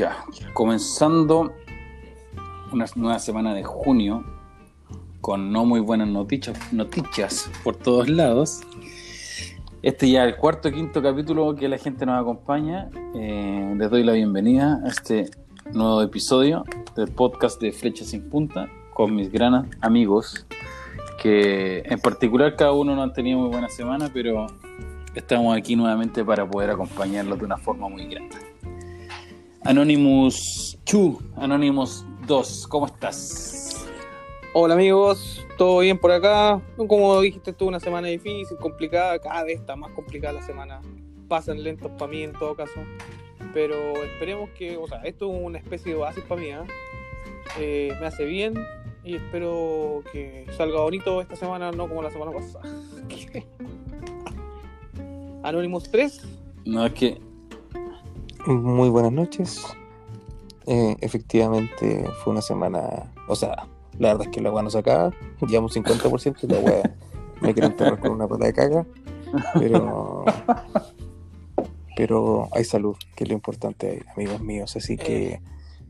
Ya, comenzando una nueva semana de junio con no muy buenas noticias, noticias por todos lados. Este ya el cuarto o quinto capítulo que la gente nos acompaña. Eh, les doy la bienvenida a este nuevo episodio del podcast de Flecha sin Punta con mis grandes amigos que en particular cada uno no han tenido muy buena semana, pero estamos aquí nuevamente para poder acompañarlos de una forma muy grande. Anonymous 2, Anonymous 2, ¿cómo estás? Hola amigos, ¿todo bien por acá? Como dijiste tú, una semana difícil, complicada, cada vez está más complicada la semana. Pasan lentos para mí en todo caso. Pero esperemos que, o sea, esto es una especie de oasis para mí, ¿eh? Eh, me hace bien y espero que salga bonito esta semana, no como la semana pasada. Anonymous 3. No, es que Muy buenas noches. Eh, efectivamente fue una semana, o sea, la verdad es que la weá no se acaba, llevamos 50% y la weá me quiere enterrar con una pata de caga, pero pero hay salud, que es lo importante, amigos míos, así que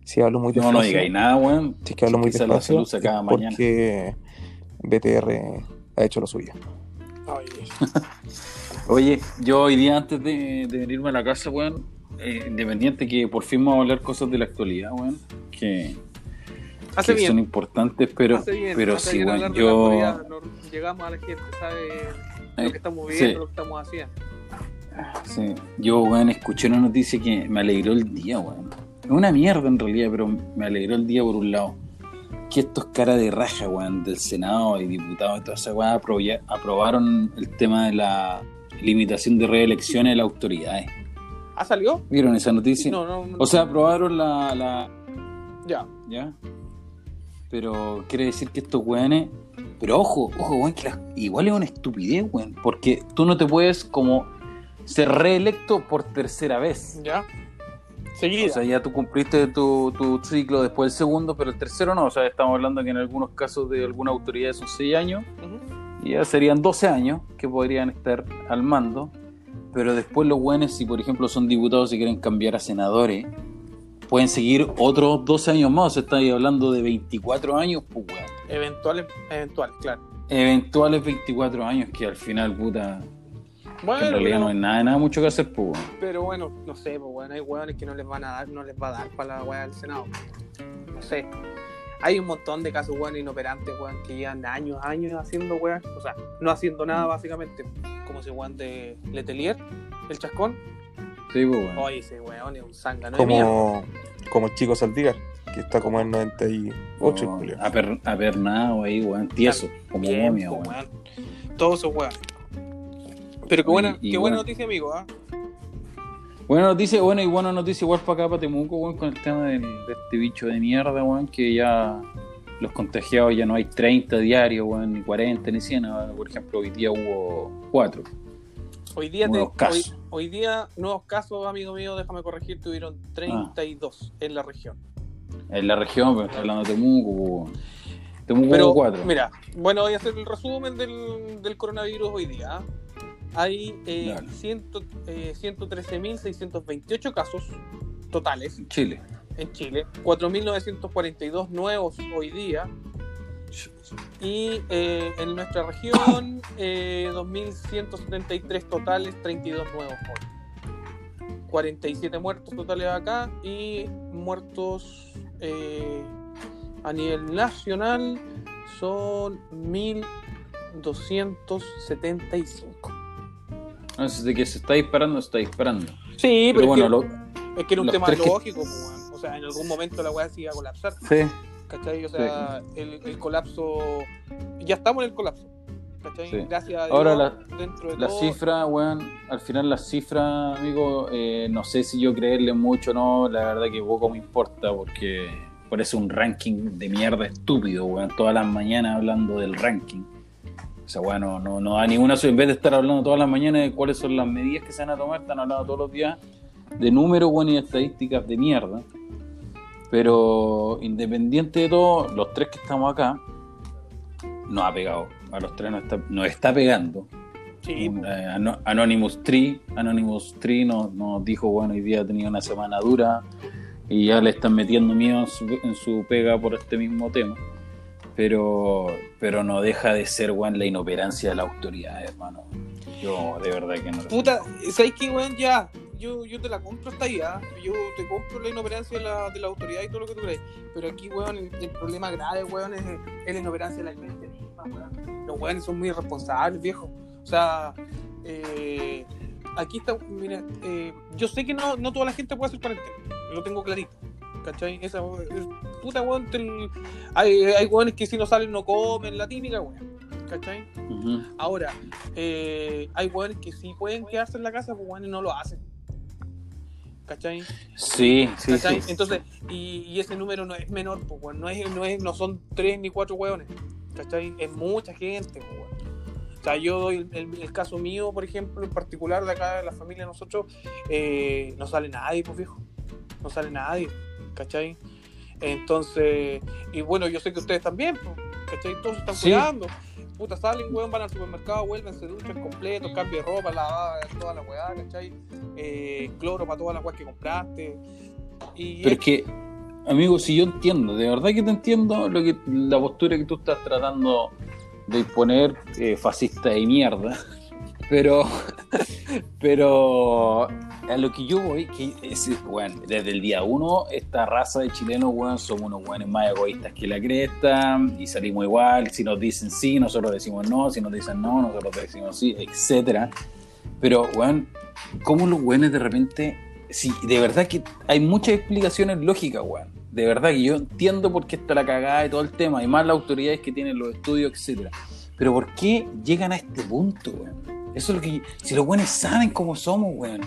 si hablo muy no, no despacio, digáis nada, weón. si es que hablo muy despacio, salud se acaba es mañana. porque BTR ha hecho lo suyo. Oye, yo hoy día antes de, de venirme a la casa, weón, eh, independiente que por fin vamos a hablar cosas de la actualidad, weón, que, hace que bien. son importantes, pero, hace bien, pero hace sí, bien weón, yo... no- llegamos a la gente, sabe Eh, lo que estamos sí. viviendo, lo que estamos haciendo. Sí, yo, weón, escuché una noticia que me alegró el día, weón. Es una mierda en realidad, pero me alegró el día por un lado. Que estos caras de raja, weón, del Senado y diputados y toda esa aproya- aprobaron el tema de la limitación de reelecciones de las autoridades. ¿Ah, salió? ¿Vieron esa noticia? No, no, no. O sea, aprobaron la, la, ya. ¿Ya? Pero quiere decir que estos weones. Pero ojo, ojo, weón, que la- igual es una estupidez, weón. Porque tú no te puedes como ser reelecto por tercera vez. Ya. Seguida. O sea, ya tú cumpliste tu, tu ciclo después del segundo, pero el tercero no. O sea, estamos hablando que en algunos casos de alguna autoridad son seis años. Ujú. Y ya serían 12 años que podrían estar al mando. Pero después los buenos, si por ejemplo son diputados y quieren cambiar a senadores, pueden seguir otros 12 años más. O sea, estáis hablando de 24 años, pues weón. Eventuales, eventuales, claro. Eventuales 24 años que al final, puta, Bueno, en realidad pero, no hay nada, nada mucho que hacer, pues weón. pero bueno, no sé, pues bueno, hay hueones que no les van a dar, no les va a dar para la hueá del Senado. No sé. Hay un montón de casos hueones inoperantes, weón, que llevan años, años haciendo weas, o sea, no haciendo nada básicamente, como ese weón de Letelier, el chascón. Sí, pues weón. Oye, ese weón es un de mierda. Como, como el chico Saldívar, que está como en 98, Oh, Julio. aper- apernado ahí, weón, tieso, como Bien, momia, weón. weón. Todos esos weones. Pero qué buena, y qué buena noticia, amigo, ¿ah? Buena noticia, bueno, y buena noticia igual para acá, para Temuco, weón, con el tema del- de, este bicho de mierda, weón, que ya los contagiados ya no hay 30 diarios, weón, ni 40, ni 100. ahora, Por ejemplo, hoy día hubo 4. Hoy día, te- Nuevos casos. Hoy, hoy día, nuevos casos, amigo mío, déjame corregir, tuvieron 32 en la región. En la región, pero está hablando de Temuco, weón. Temuco Pero, hubo 4. mira, bueno, voy a hacer el resumen del, del coronavirus hoy día. ¿ah? Hay eh, Dale. ciento- eh, 113.628 casos totales Chile. en Chile, 4.942 nuevos hoy día. Y eh, en nuestra región, eh, 2.173 totales, 32 nuevos hoy. 47 muertos totales acá y muertos eh, a nivel nacional son 1.275. Entonces, de que se está disparando, se está disparando. Sí, Pero bueno, es, lo- que, es que era un tema tres que- lógico, pues, o sea, en algún momento la weá se iba a colapsar. sí. ¿Cachai? O sea, el, el colapso. Ya estamos en el colapso. ¿Cachai? Sí. Gracias a Dios. Ahora la- dentro de La todo, cifra, weón, al final la cifra, amigo, eh, no sé si yo creerle mucho o no, la verdad que poco me importa porque parece un ranking de mierda estúpido, weón, todas las mañanas hablando del ranking. O sea, weón, no, no, no da ninguna, en vez de estar hablando todas las mañanas de cuáles son las medidas que se van a tomar, están hablando todos los días de números, weón, y de estadísticas de mierda. Pero independiente de todo, los tres que estamos acá, nos ha pegado. A los tres nos está, nos está pegando. Sí, Un, eh, Ano- Anonymous Tree, Anonymous Tree nos, nos dijo, bueno, hoy día ha tenido una semana dura, y ya le están metiendo miedo en su, en su pega por este mismo tema. Pero, pero no deja de ser, weón, la inoperancia de la autoridad, hermano. Yo de verdad que no. Puta, ¿sabes qué, weón? Ya, yo, yo te la compro hasta ahí, ¿ah? Yo te compro la inoperancia de la, de la autoridad y todo lo que tú crees. Pero aquí, weón, el, el problema grave, weón, es, es la inoperancia de la gente misma, weón. Los weones son muy irresponsables, viejo. O sea, eh, aquí está, mira, eh, yo sé que no, no toda la gente puede hacer cuarentena, lo tengo clarito. ¿Cachai? Esa, es- puta, weón, te- hay, hay weones que si no salen no comen, la típica, weón. ¿Cachai? Ahora, eh, hay weones que sí pueden quedarse en la casa, pues weones no lo hacen. ¿Cachai? Sí, sí, ¿Cachai? sí. Entonces, y, y ese número no es menor, pues weón. No, es, no, es, no son tres ni cuatro weones. ¿Cachai? Es mucha gente, pues weón. O sea, yo doy el, el- el caso mío, por ejemplo, en particular de acá de la familia de nosotros, eh, no sale nadie, pues viejo. No sale nadie, ¿cachai? Entonces, y bueno, yo sé que ustedes también, ¿cachai? Todos están Sí. cuidando. Puta, salen, weón, van al supermercado, vuelven, se duchan completo, cambio de ropa, lavada, toda la weá, ¿cachai? Eh, cloro para todas las weas que compraste. Y Pero es que, amigo, si yo entiendo, de verdad que te entiendo lo que la postura que tú estás tratando de imponer, eh, fascista de mierda. Pero, pero lo que yo voy, que bueno, desde el día uno, esta raza de chilenos, weón, somos unos weones más egoístas que la cresta, y salimos igual, si nos dicen sí, nosotros decimos no, si nos dicen no, nosotros decimos sí, etcétera. Pero, weón, ¿cómo los weones de repente sí, de verdad que hay muchas explicaciones lógicas, weón. De verdad que yo entiendo por qué está la cagada y todo el tema, y más las autoridades que tienen los estudios, etcétera. Pero ¿por qué llegan a este punto, weón? Eso es lo que. Si los weones saben cómo somos, weón.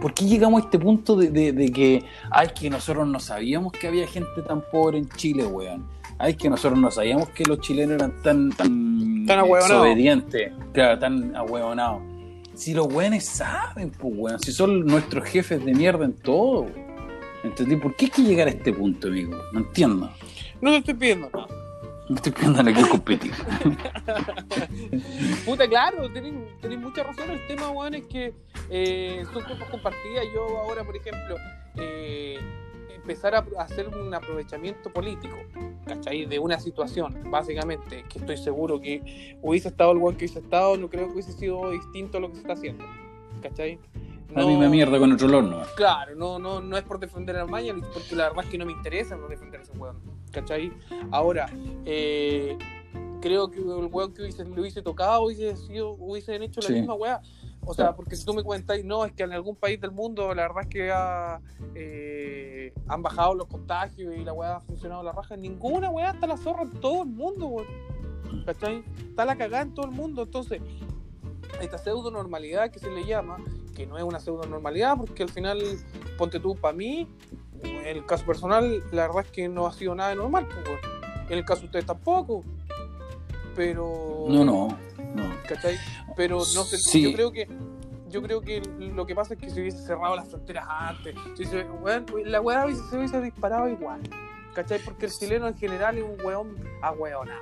¿Por qué llegamos a este punto de, de- de que, ay, que nosotros no sabíamos que había gente tan pobre en Chile, weón? Ay, que nosotros no sabíamos que los chilenos eran tan, tan, Tan desobedientes, claro, tan ahueonados. Si los weones saben, pues, weón, si son nuestros jefes de mierda en todo, weón. ¿Entendí? ¿Por qué hay que llegar a este punto, amigo? No entiendo. no te estoy pidiendo nada. No estoy pidiendo que competir. Puta, claro, tenéis tenéis mucha razón. El tema, weón, es que eh, son cosas compartidas. Yo ahora, por ejemplo, eh, empezar a hacer un aprovechamiento político, ¿cachai? De una situación, básicamente, que estoy seguro que hubiese estado el weón que hubiese estado, no creo que hubiese sido distinto a lo que se está haciendo, ¿cachai? La misma mierda con otro horno. Claro, no, no, no es por defender a Armaña, porque la verdad es que no me interesa no defender a ese weón. ¿Cachai? Ahora, eh, creo que el weón que hubiese, le hubiese tocado hubiese sido, hubiesen hecho la Sí. misma weá. O sea, porque si tú me cuentas, no, es que en algún país del mundo la verdad es que ha, eh, han bajado los contagios y la weá ha funcionado la raja. Ninguna weá está la zorra en todo el mundo, weón. ¿Cachai? Está la cagada en todo el mundo. Entonces, esta pseudo normalidad que se le llama, que no es una pseudo normalidad, porque al final, ponte tú, para mí, en el caso personal, la verdad es que no ha sido nada de normal, pues, weón. en el caso de ustedes tampoco, pero... No, no, no. ¿cachai? Pero no sé, Sí. yo creo que yo creo que lo que pasa es que se hubiese cerrado las fronteras antes, si se- weón, la weá se hubiese disparado igual, ¿cachai? Porque el chileno en general es un weón ahueonado.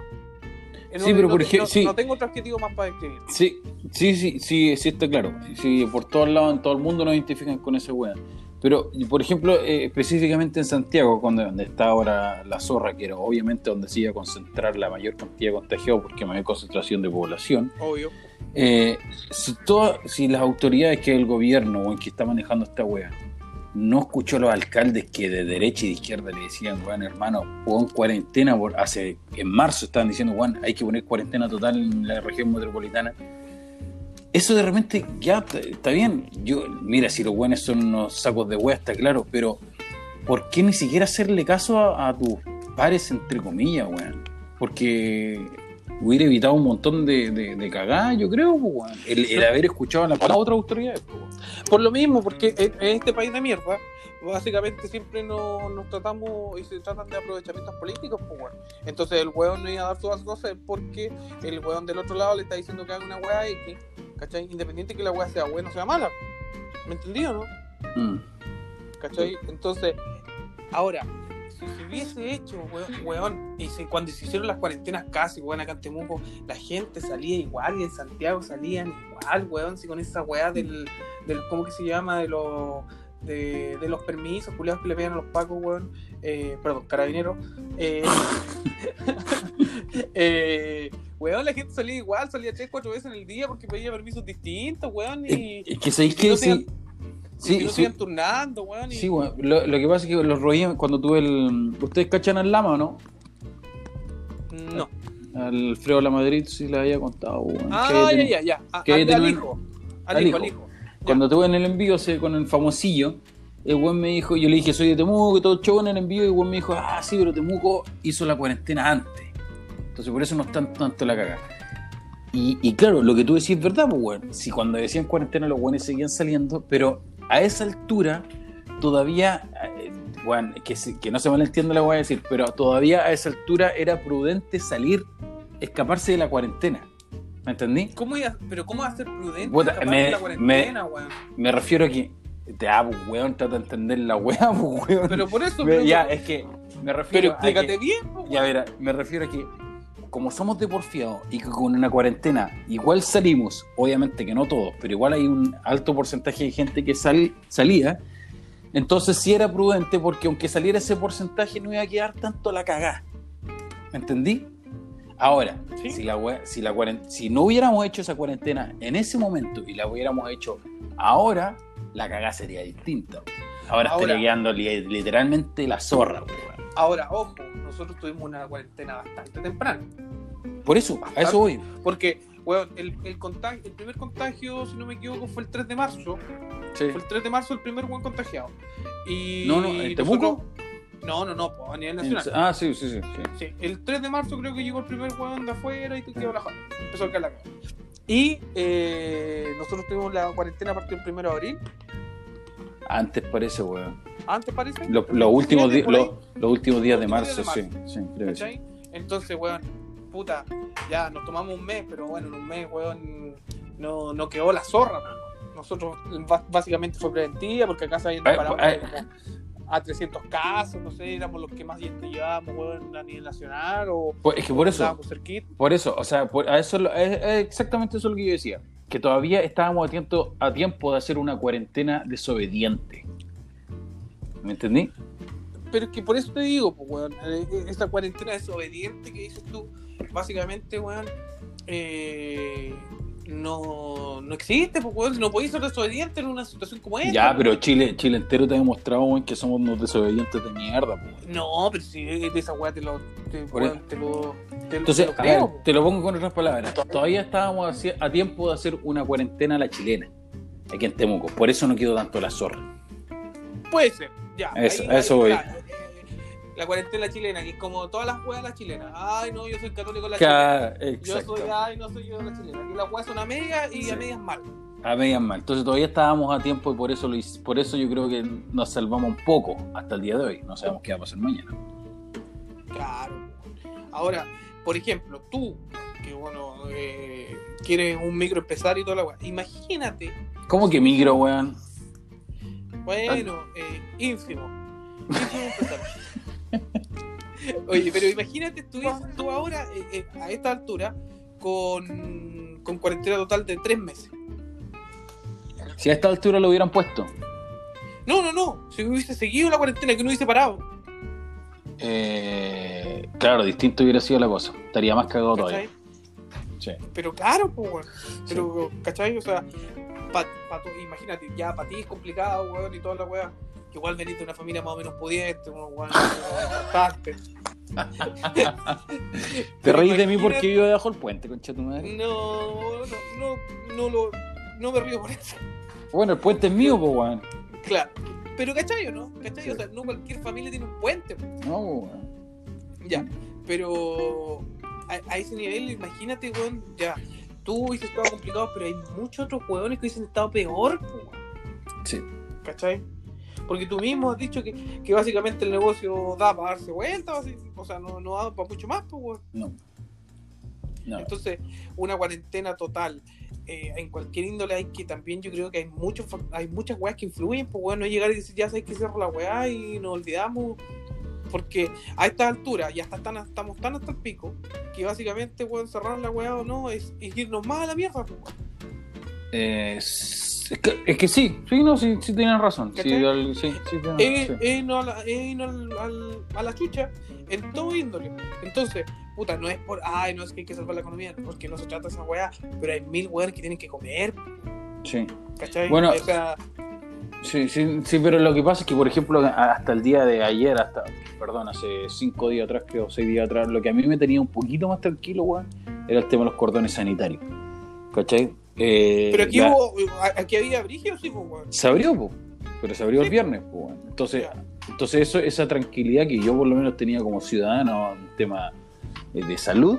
Sí, pero por no- ej- no- sí. no tengo otro adjetivo más para describir. Sí, sí, sí, sí, sí está claro. Sí, por todos lados, en todo el mundo nos identifican con ese weón. Pero, por ejemplo, eh, específicamente en Santiago, cuando, donde está ahora la zorra, que era obviamente donde se iba a concentrar la mayor cantidad de contagiados, porque mayor concentración de población, Obvio. eh, si, todas- si las autoridades que el gobierno o que está manejando esta wea no escuchó a los alcaldes que de derecha y de izquierda le decían, weón, hermano, pon cuarentena, por, hace, en marzo estaban diciendo, weón, hay que poner cuarentena total en la región metropolitana. Eso de repente, ya, está- bien. Yo, mira, si los buenos son unos sacos de wea, está claro, pero ¿por qué ni siquiera hacerle caso a, a tus pares, entre comillas, weón? Porque hubiera evitado un montón de, de, de cagadas, yo creo, pues, weón. el, haber escuchado a las otras autoridades. pues, weón. Por lo mismo, porque en, este país de mierda, básicamente siempre nos, nos tratamos y se tratan de aprovechamientos políticos, pues bueno. Entonces el weón no iba a dar las cosas porque el weón del otro lado le está diciendo que haga una weá X, ¿cachai? Independiente que la weá sea buena o sea mala. ¿Me entendí o no? Mm. ¿Cachai? Entonces, ahora, si se hubiese hecho, weón, weón, y si- cuando se hicieron las cuarentenas casi, weón, acá en Temuco, la gente salía igual y en Santiago salían igual, weón, si con esa weá del, del ¿cómo que se llama? De los de, de los permisos, culiados que le pegan a los pacos, weón. Eh, perdón, carabineros. Eh, eh, weón, la gente salía igual, salía 3, 4 veces en el día porque pedía permisos distintos, weón. Y, Es que sabéis y que no sí. y Sí, no sí. turnando, weón. Y, Sí, weón. Lo, lo que pasa es que los roían cuando tuve el. ¿Ustedes cachan al Lama o no? No. Al Alfredo La Madrid sí le había contado, weón. Ah, ya, ya, ya. A- al, al hijo. Al, al hijo, hijo. al hijo. Cuando tuve en el envío con el famosillo, el weón me dijo, yo le dije, soy de Temuco, y todo show en el envío, y el weón me dijo, ah, sí, pero Temuco hizo la cuarentena antes. Entonces por eso no está tanto la caga. Y, y claro, lo que tú decís es verdad, pues, weón. Si cuando decían cuarentena los weones seguían saliendo, pero a esa altura todavía, eh, weón, que, se- que no se malentienda que voy a decir, pero todavía a esa altura era prudente salir, escaparse de la cuarentena. ¿Me entendí? ¿Cómo iba- pero cómo va a ser prudente escapar me- de la cuarentena, weón? Me refiero a que te ah, pues, weón, trata de entender la weá, pues, weón. Pero por eso, pero, ya, es que me pero refiero a explícate que, bien, po, ya verá, me refiero a que como somos de porfiados y que con una cuarentena igual salimos, obviamente que no todos, pero igual hay un alto porcentaje de gente que sal- salía, entonces sí era prudente porque aunque saliera ese porcentaje no iba a quedar tanto la cagá. ¿Me entendí? Ahora, Sí. si, la si, la si no hubiéramos hecho esa cuarentena en ese momento y la hubiéramos hecho ahora, la cagá sería distinta. Ahora, Ahora. quedando li- literalmente la zorra. weón. Ahora, ojo, nosotros tuvimos una cuarentena bastante temprana. Por eso, a eso voy. Porque, weón, el, el, contagio, el primer contagio, si no me equivoco, fue el 3 de marzo. Sí. Fue el 3 de marzo el primer buen contagiado. Y No, no, ¿en Temuco? No, no, no, a nivel nacional. Ah, sí, sí, sí. sí. Sí, el 3 de marzo creo que llegó el primer weón de afuera y te quedó la. Empezó a caer la caga. Y eh, nosotros tuvimos la cuarentena a partir del 1 de abril. Antes parece, weón. Antes parece. Los, los últimos, los, los días de marzo, días sí. sí creo. Entonces, weón, puta, ya nos tomamos un mes, pero bueno, en un mes, weón, no, no quedó la zorra. Nosotros, básicamente fue preventiva, porque acá se habían Eh, disparado eh. a 300 casos, no sé, éramos los que más gente llevábamos, weón, a nivel nacional, o Pues, es que por eso, por eso, o sea, por- a eso es- es exactamente eso lo que yo decía. Que todavía estábamos a tiempo, a tiempo de hacer una cuarentena desobediente. ¿Me entendí? Pero es que por eso te digo, weón, eh, esta cuarentena desobediente que dices tú, básicamente, weón, eh, no, no existe, pues, weón, no podéis ser desobediente en una situación como esta. Ya, pero Chile, Chile entero te ha demostrado weón, que somos unos desobedientes de mierda. pues. No, pero si de esa weá te lo, te, weón, lo, te, Entonces, te lo ver, po. te lo pongo con otras palabras. Todavía estábamos a tiempo de hacer una cuarentena a la chilena, aquí en Temuco. Por eso no quedó tanto la zorra. Puede ser, ya. Eso- eso voy. claro, La cuarentena chilena, que es como todas las weas la chilena. Ay, no, yo soy católico de la chilena. Yo soy, ay, no soy yo de la chilena. Y las weas son a medias y Sí. a medias mal. A medias mal. Entonces todavía estábamos a tiempo y por eso lo hice- por eso yo creo que nos salvamos un poco hasta el día de hoy. No sabemos qué va a pasar mañana. Claro. Ahora, por ejemplo, tú, que bueno, eh, quieres un microempresario y toda la wea. Imagínate, ¿Cómo que migro, weón? bueno, eh, ínfimo. Ínfimo empresario. Oye, pero imagínate tú, tú ahora, eh, eh, a esta altura, con, con cuarentena total de tres meses. Si a esta altura lo hubieran puesto. No, no, no. Si hubiese seguido la cuarentena, que no hubiese parado. eh, claro, distinto hubiera sido la cosa. Estaría más cagado todavía. Sí. Pero claro, pues, weón. Pero, ¿cachai? O sea, pa, pa tu- imagínate, ya para ti es complicado, weón, y toda la weá. Igual venís de una familia más o menos pudiente, unos bastante. Te reís de mí porque vivo debajo del puente, concha tu madre. No, no, no, no lo. No me río por eso. Bueno, el puente es mío, pues, weón. Claro. Pero, ¿cachai o no? ¿Cachai? O sea, no cualquier familia tiene un puente. No, weón. Ya. Pero a, a ese nivel, imagínate, weón, ya. Tú hubieses estado complicado, pero hay muchos otros weones que hubiesen estado peor, weón. Sí. ¿Cachai? Porque tú mismo has dicho que, que básicamente el negocio da para darse vuelta, o sea, no, no da para mucho más, pues, weón. No. No. Entonces, una cuarentena total eh, en cualquier índole hay que también yo creo que hay muchos hay muchas weas que influyen, pues bueno, no llegar y decir ya sabes que cierro la weá y nos olvidamos. Porque a esta altura ya tan, estamos tan hasta el pico que básicamente weón, cerrar la weá o no es, es irnos más a la mierda, pues. Eh, Es que, es que sí, sí, no, sí, sí tienes razón. Sí, sí, sí, tienes- es, sí. es no a la, es no al- al- a la chucha en todo índole. Entonces, puta, no es por, ay, no es que hay que salvar la economía, porque no se trata de esa weá, pero hay mil weones que tienen que comer, Sí. ¿cachai? Bueno, o sea, Sí, sí, sí, pero lo que pasa es que, por ejemplo, hasta el día de ayer, hasta, perdón, hace cinco días atrás, creo, seis días atrás, lo que a mí me tenía un poquito más tranquilo, weón, era el tema de los cordones sanitarios. ¿Cachai? Eh, pero aquí la- hubo, aquí había brígido, sí, pues, weón. Se abrió, po, pero se abrió el viernes, po, weón. Entonces, Ya. entonces eso, esa tranquilidad que yo por lo menos tenía como ciudadano en tema eh, de salud,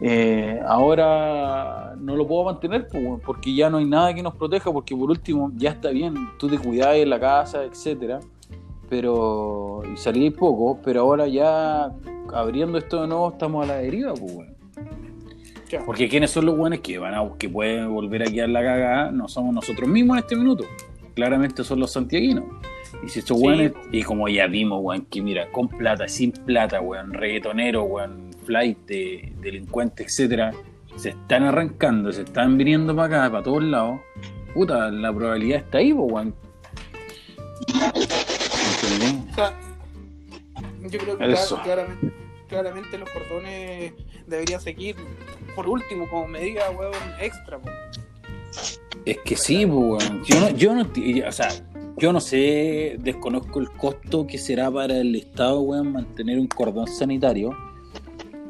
eh, ahora no lo puedo mantener weón, porque ya no hay nada que nos proteja, porque por último ya está bien, tú te cuidás en la casa, etcétera, pero y salí poco, pero ahora ya abriendo esto de nuevo estamos a la deriva, pues weón. Porque quiénes son los buenos que van a que pueden volver a quedar la cagada, no somos nosotros mismos en este minuto. Claramente son los santiaguinos. Y si estos Sí. weones, y como ya vimos, weón, que mira, con plata, sin plata, weón, reggaetonero, weón, flight, de, delincuente, etcétera, se están arrancando, se están viniendo para acá, para todos lados, puta, la probabilidad está ahí, weón. ¿Entendí? O sea, yo creo que Eso. clar- claramente, claramente los cordones deberían seguir, por último, como medida, weón, extra. Es que sí, weón. Yo no, yo no, o sea, yo no sé, desconozco el costo que será para el Estado, weón, mantener un cordón sanitario.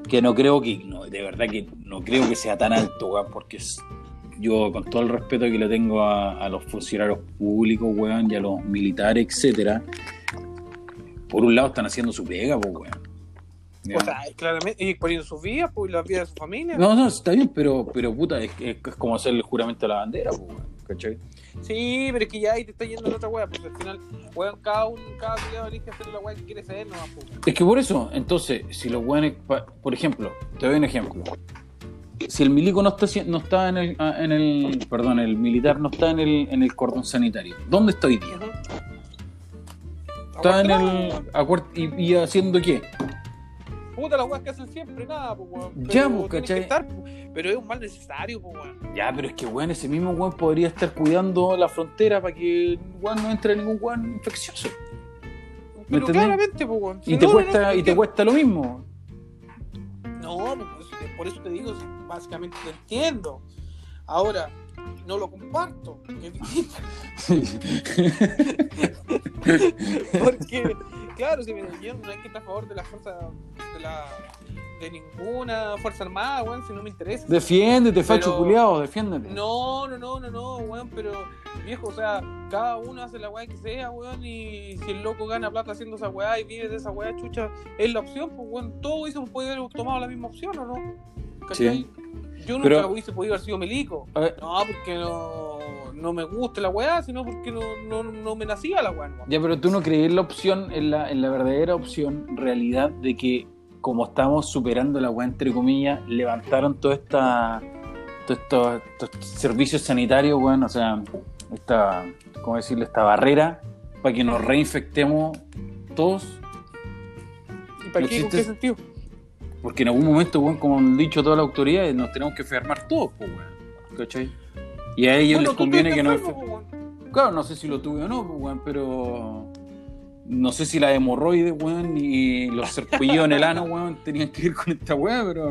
Que no creo que, no, de verdad que no creo que sea tan alto, weón, porque yo, con todo el respeto que le tengo a, los funcionarios públicos, weón, y a los militares, etcétera, por un lado están haciendo su pega. O sea, claramente, y poniendo sus vidas, pues, y las vidas de su familia. no, no, está bien, pero, pero puta, es, es- es como hacer el juramento a la bandera, pues, weón, ¿cachai? Sí, pero es que ya ahí te está yendo la otra weá, pues al final, weón, cada un, cada cuidado elige hacer la weá que quiere ser, no pues. Es que por eso, entonces, si los weones, por ejemplo, te doy un ejemplo. Si el milico no está, no está en, el, ah, en el, perdón, el militar no está en el, en el cordón sanitario, ¿dónde está hoy día? Está en el, y haciendo qué? Puta las weas que hacen siempre, nada, pues weón. Pero Ya, pues, ¿cachai? estar. Pero es un mal necesario, pues weón. Ya, pero es que weón, ese mismo weón podría estar cuidando la frontera para que weón no entre ningún weón infeccioso. Pero entendés? claramente, pues weón. Y Si te no, cuesta, no, y te es cuesta lo mismo. No, pues, por eso te digo, básicamente te entiendo. Ahora, no lo comparto, que distinto. Porque, claro, si me yo no hay que estar a favor de la fuerza, de la de ninguna fuerza armada, weón, si no me interesa. Defiéndete, facho culiado, defiéndete. No, no, no, no, no, weón, pero viejo, o sea, cada uno hace la weá que sea, weón, y si el loco gana plata haciendo esa weá y vive de esa weá, chucha, es la opción, pues weón, todo hubiésemos podido haber tomado la misma opción, ¿o no? ¿Cachai? Yo nunca Pero- hubiese podido haber sido milico. No, porque no, no me gusta la weá, sino porque no, no, no me nacía la weá. Ya, pero tú no crees en la opción, en la, en la verdadera opción, realidad, de que como estamos superando la weá, entre comillas, levantaron toda esta, todos estos, estos servicios sanitarios, weón, o sea, esta, ¿cómo decirle? Esta barrera para que nos reinfectemos todos, ¿Y para no qué? ¿Con qué sentido? Porque en algún momento, weón, como han dicho todas las autoridades, nos tenemos que enfermar todos, pues, weón, ¿cachai? Y a ellos Bueno, les conviene que no enfermo, pues, weón. Claro, no sé si lo tuve o no, pues, weón, pero. No sé si la hemorroides, weón, y los serpullidos en el ano, weón, tenían que ir con esta weá, pero.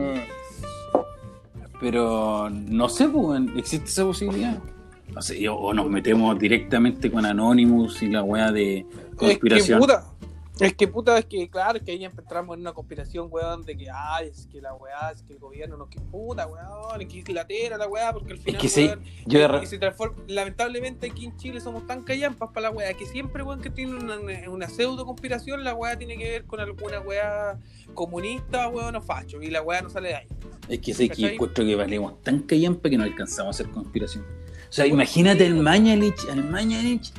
Pero no sé, pues, weón, existe esa posibilidad. No sé, o- nos metemos directamente con Anonymous y la weá de Es que conspiración. puta. Es que puta, es que claro, que ahí entramos en una conspiración, weón, de que, ay, es que la weá, es que el gobierno no que puta, weón, es que es latera la weá, porque al final, que sí, weón, yo de se transforma, lamentablemente aquí en Chile somos tan callampas para la weá, que siempre, weón, que tiene una, una pseudo conspiración, la weá tiene que ver con alguna weá comunista, weón, o facho, y la weá no sale de ahí. Es que sé que encuentro que valemos tan callampa que no alcanzamos a hacer conspiración. O sea, imagínate al Mañalich, al Mañalich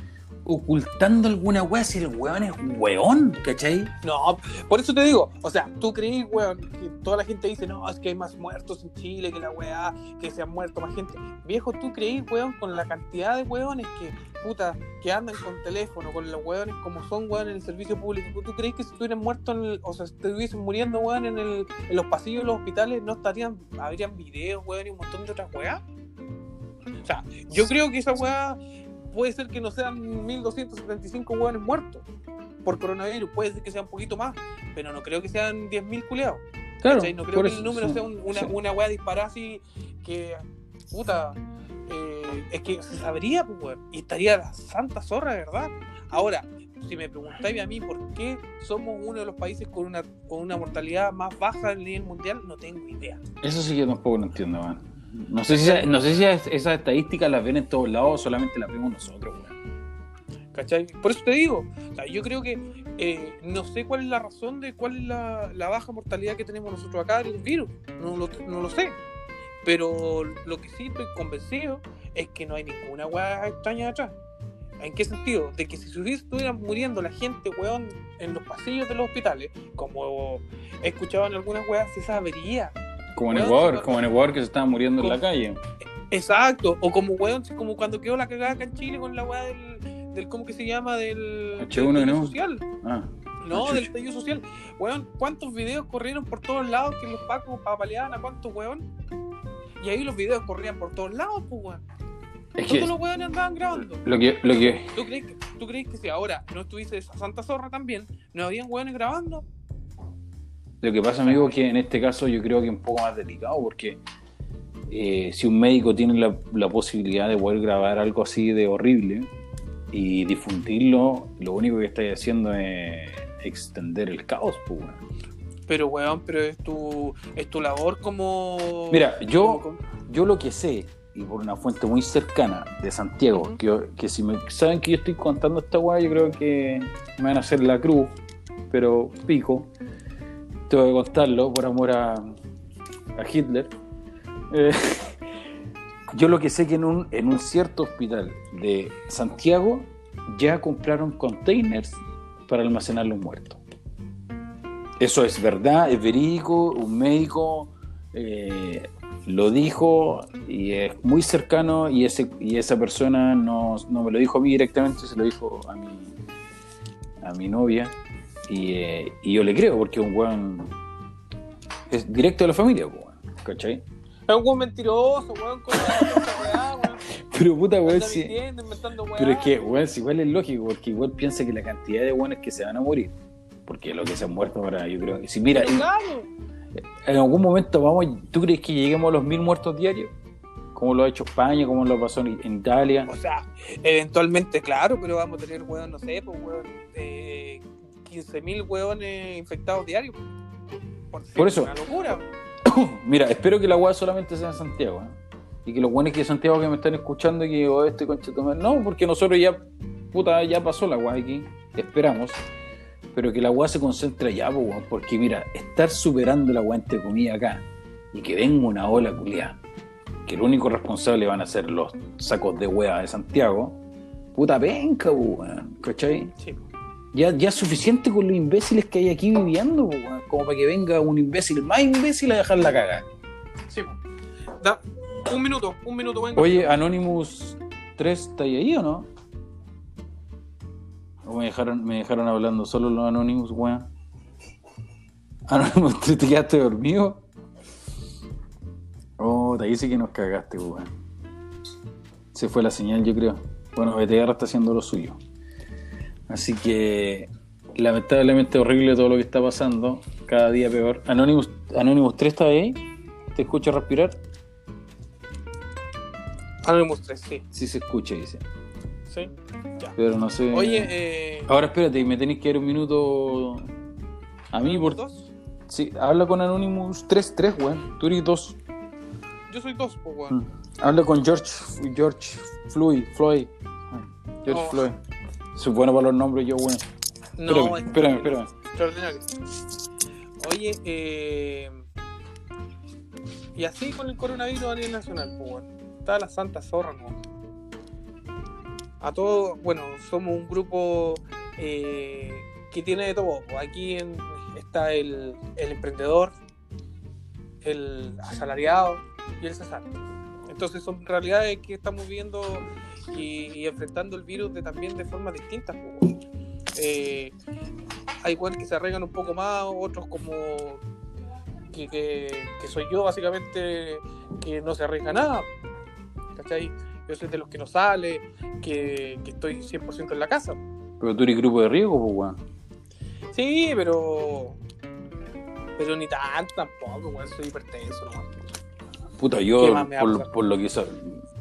ocultando alguna weá si el weón es weón, ¿cachai? No, por eso te digo, o sea, tú crees, weón, que toda la gente dice, no, es que hay más muertos en Chile que la weá, que se han muerto más gente. Viejo, tú crees, weón, con la cantidad de weones que, puta, que andan con teléfono, con los weones como son, weón, en el servicio público. ¿Tú crees que si estuvieran muertos, en el- o sea, si estuviesen muriendo, weón, en, el, en los pasillos de los hospitales, no estarían, habrían videos, weón, y un montón de otras weas? O sea, yo creo que esa weá puede ser que no sean 1275 weones muertos por coronavirus, puede ser que sea un poquito más, pero no creo que sean 10.000 culeados. Claro, ¿cachai? No creo que eso, el número sí, sea un- una, sí. una weá disparada así que, puta, eh, es que se sabría, pues, weón, y estaría la santa zorra, ¿verdad? Ahora, si me preguntáis a mí por qué somos uno de los países con una, con una mortalidad más baja a nivel mundial, no tengo idea. Eso sí yo tampoco lo entiendo, man. No sé si, no sé si esas estadísticas las ven en todos lados o solamente las vemos nosotros, weón. ¿Cachai? Por eso te digo, o sea, yo creo que eh, no sé cuál es la razón de cuál es la, la baja mortalidad que tenemos nosotros acá del virus, no lo, no lo sé. Pero lo que sí estoy convencido es que no hay ninguna weá extraña atrás. ¿En qué sentido? De que si se estuviera muriendo la gente, weón, en los pasillos de los hospitales, como he escuchado en algunas weas, se sabría. Como en Ecuador, como en Ecuador que se estaban muriendo en la calle. Exacto, o como weón, como cuando quedó la cagada acá en Chile con la weá del, del ¿cómo que se llama? Del, del H1N1. estallido social. Ah, No, del estallido social. Weón, ¿cuántos videos corrieron por todos lados que los pacos papaleaban a cuántos weón? Y ahí los videos corrían por todos lados, pues weón. es Todos que los weones andaban grabando. lo que, lo que, ¿Tú crees, que, ¿Tú crees que si ahora no estuviese esa santa zorra también, no habían weones grabando? Lo que pasa, amigo, es que en este caso yo creo que es un poco más delicado porque eh, si un médico tiene la, la posibilidad de poder grabar algo así de horrible y difundirlo, lo único que estáis haciendo es extender el caos, pues, weón. Pero weón, pero es tu, es tu labor como. Mira, yo- como- Yo lo que sé, y por una fuente muy cercana de Santiago, que, que si me saben que yo estoy contando esta weá, yo creo que me van a hacer la cruz, pero pico. Tengo que contarlo por amor a, a Hitler. Eh, yo lo que sé que en un, en un cierto hospital de Santiago ya compraron containers para almacenar los muertos. Eso es verdad, es verídico, un médico eh, lo dijo y es muy cercano y, ese, y esa persona no, no me lo dijo a mí directamente, se lo dijo a mi, a mi novia y, eh, y yo le creo porque un weón es directo de la familia, weón, ¿cachai? Es un weón mentiroso, weón, con weón. Pero puta, weón, weá. Pero es que, weón, si igual es lógico, porque igual piensa que la cantidad de weones que se van a morir, porque lo que se han muerto ahora, yo creo si mira, en, algún momento vamos, ¿tú crees que lleguemos a los mil muertos diarios? Como lo ha hecho España, como lo pasó en Italia. o sea, eventualmente, claro, pero vamos a tener, weón, no sé, pues, weón, eh, 15.000 weones infectados diarios. Por, Por eso. Una locura. Mira, espero que la weá solamente sea en Santiago, ¿eh? Y que los buenos que de Santiago que me están escuchando y que oh, este concha No, porque nosotros ya, puta, ya pasó la weá aquí, esperamos. Pero que la weá se concentre allá, po, weón, porque mira, estar superando la weá entre comillas acá y que venga una ola culiada, que el único responsable van a ser los sacos de weá de Santiago, puta penca, weón, ¿cachai? Sí. Ya, ya es suficiente con los imbéciles que hay aquí viviendo, weón, como para que venga un imbécil más imbécil a dejar la caga. Sí. Da, un minuto, un minuto, venga. Oye, Anonymous 3, ¿está ahí o no? ¿O me dejaron, me dejaron hablando solo los Anonymous, weón? Anonymous 3, ¿te quedaste dormido? Oh, te dice que nos cagaste, weón. Se fue la señal, yo creo. Bueno, BTR está haciendo lo suyo. Así que, lamentablemente horrible todo lo que está pasando. Cada día peor. Anonymous, Anonymous 3, ¿está ahí? ¿Te escucho respirar? Anonymous 3, sí. Sí se escucha, dice. sí. Ya. Pero no sé. Oye, eh. Ahora espérate, me tenéis que dar un minuto a mí por. dos? Sí, habla con Anonymous 3, 3, weón. Tú eres 2. Yo soy dos, pues, weón. Habla con George, George Floyd, Floyd. George Oh. Floyd. Soy bueno para los nombres, yo, weón. No, espérame, es- espérame. Extraordinario. Oye, eh. Y así con el coronavirus a nivel nacional, pues, weón. Está la santa zorra, ¿no? A todos, bueno, somos un grupo eh, que tiene de todo. pues. Aquí en- está el, el emprendedor, el asalariado y el cesante. Entonces son realidades que estamos viendo y, y enfrentando el virus de, también de formas distintas. Eh, hay weones que se arreglan un poco más, otros como que, que- que soy yo básicamente, que no se arriesga nada. ¿cachai? Yo soy de los que no sale, que, que estoy 100% en la casa. Pero tú eres grupo de riesgo, pues, weón. Sí, pero. Pero ni tanto tampoco, weón. Soy hipertenso nomás. Puta, ¿Qué yo, por, por lo que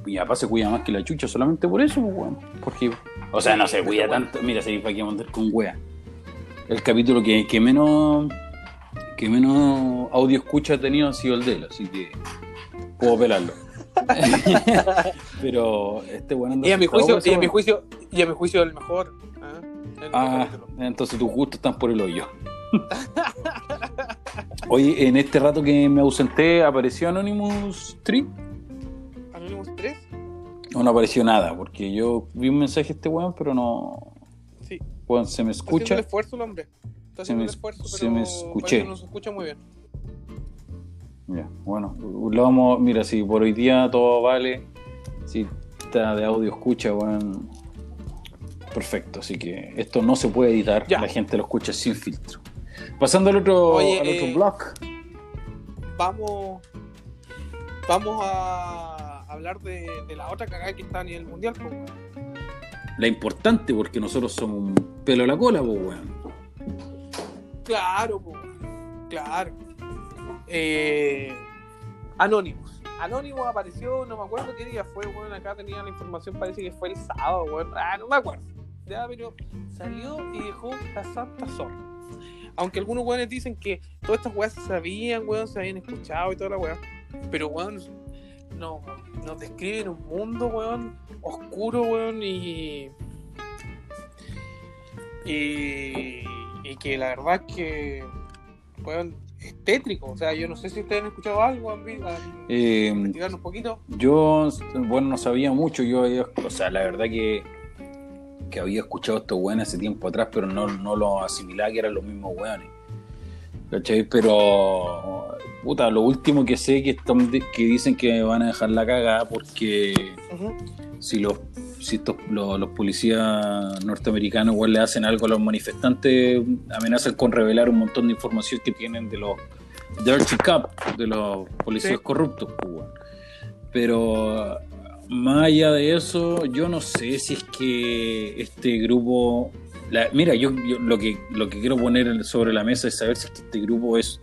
mi papá se cuida más que la chucha solamente por eso, pues, weón. Porque, o sea, no se cuida tanto. Mira, si para qué mandar con wea. El capítulo que, que menos que menos audio escucha ha tenido ha sido el de él, así que puedo pelarlo. Pero este weón anda Y a mi juicio, y a mi juicio, y a mi juicio el mejor. ¿ah? El Ah, mejor entonces tus gustos están por el hoyo. Oye, en este rato que me ausenté, ¿apareció Anonymous 3? Anonymous 3, O no apareció nada, porque yo vi un mensaje de este weón, pero no. sí. Weón, se me Está haciendo escucha. el esfuerzo el hombre. Está Se haciendo me el es- esfuerzo, pero se me escuché. que no se escucha muy bien. Ya, bueno, lo vamos. Mira, si por hoy día todo vale, si está de audio escucha, weón. Perfecto, así que esto no se puede editar, Ya. la gente lo escucha sin filtro. Pasando al otro, Oye, al otro eh, blog. Vamos. Vamos a hablar de, de la otra cagada que está a nivel mundial. La importante, porque nosotros somos un pelo a la cola, pues, weón. Claro, claro. Eh, Anonymous. Anonymous apareció, no me acuerdo qué día fue, bueno, acá tenía la información, parece que fue el sábado, bueno, ah, no me acuerdo. Ya, pero salió y dejó la santa zorra. Aunque algunos weones dicen que todas estas weas se sabían, weón, se habían escuchado y toda la wea. Pero weón, no, nos describen un mundo, weón, oscuro, weón, y. Y, y que la verdad es que, weón, es tétrico. O sea, yo no sé si ustedes han escuchado algo, han, vi- han Eh, un poquito. Yo, bueno, no sabía mucho. Yo, había- o sea, la verdad que, que había escuchado estos weones hace tiempo atrás, pero no, no lo asimilaba que eran los mismos weones. ¿Cachai? Pero, puta, lo último que sé que, están, que dicen que van a dejar la cagada porque si los si estos, los, los policías norteamericanos igual le hacen algo a los manifestantes, amenazan con revelar un montón de información que tienen de los Dirty Cup, de los policías Sí. corruptos. pues, weón. Pero más allá de eso, yo no sé si es que este grupo... la- mira, yo, yo lo, que, lo que quiero poner sobre la mesa es saber si este grupo es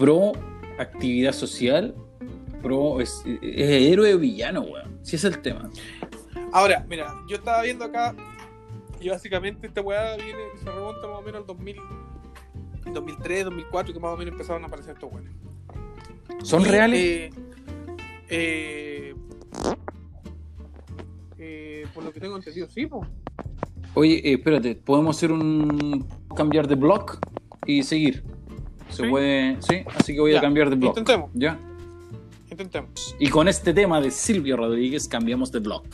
pro actividad social, pro es, es héroe o villano, weón. Si es el tema. Ahora, mira, yo estaba viendo acá y básicamente esta weá viene, se remonta más o menos al 2000, 2003, 2004, que más o menos empezaron a aparecer estos weones. ¿Son Y, reales? eh, eh, eh, por lo que tengo entendido, sí, pues. Oye, eh, espérate, podemos hacer un cambiar de blog y seguir. Se Sí. puede, sí, así que voy a Ya, cambiar de blog. Intentemos, Ya. intentemos. Y con este tema de Silvio Rodríguez cambiamos de blog.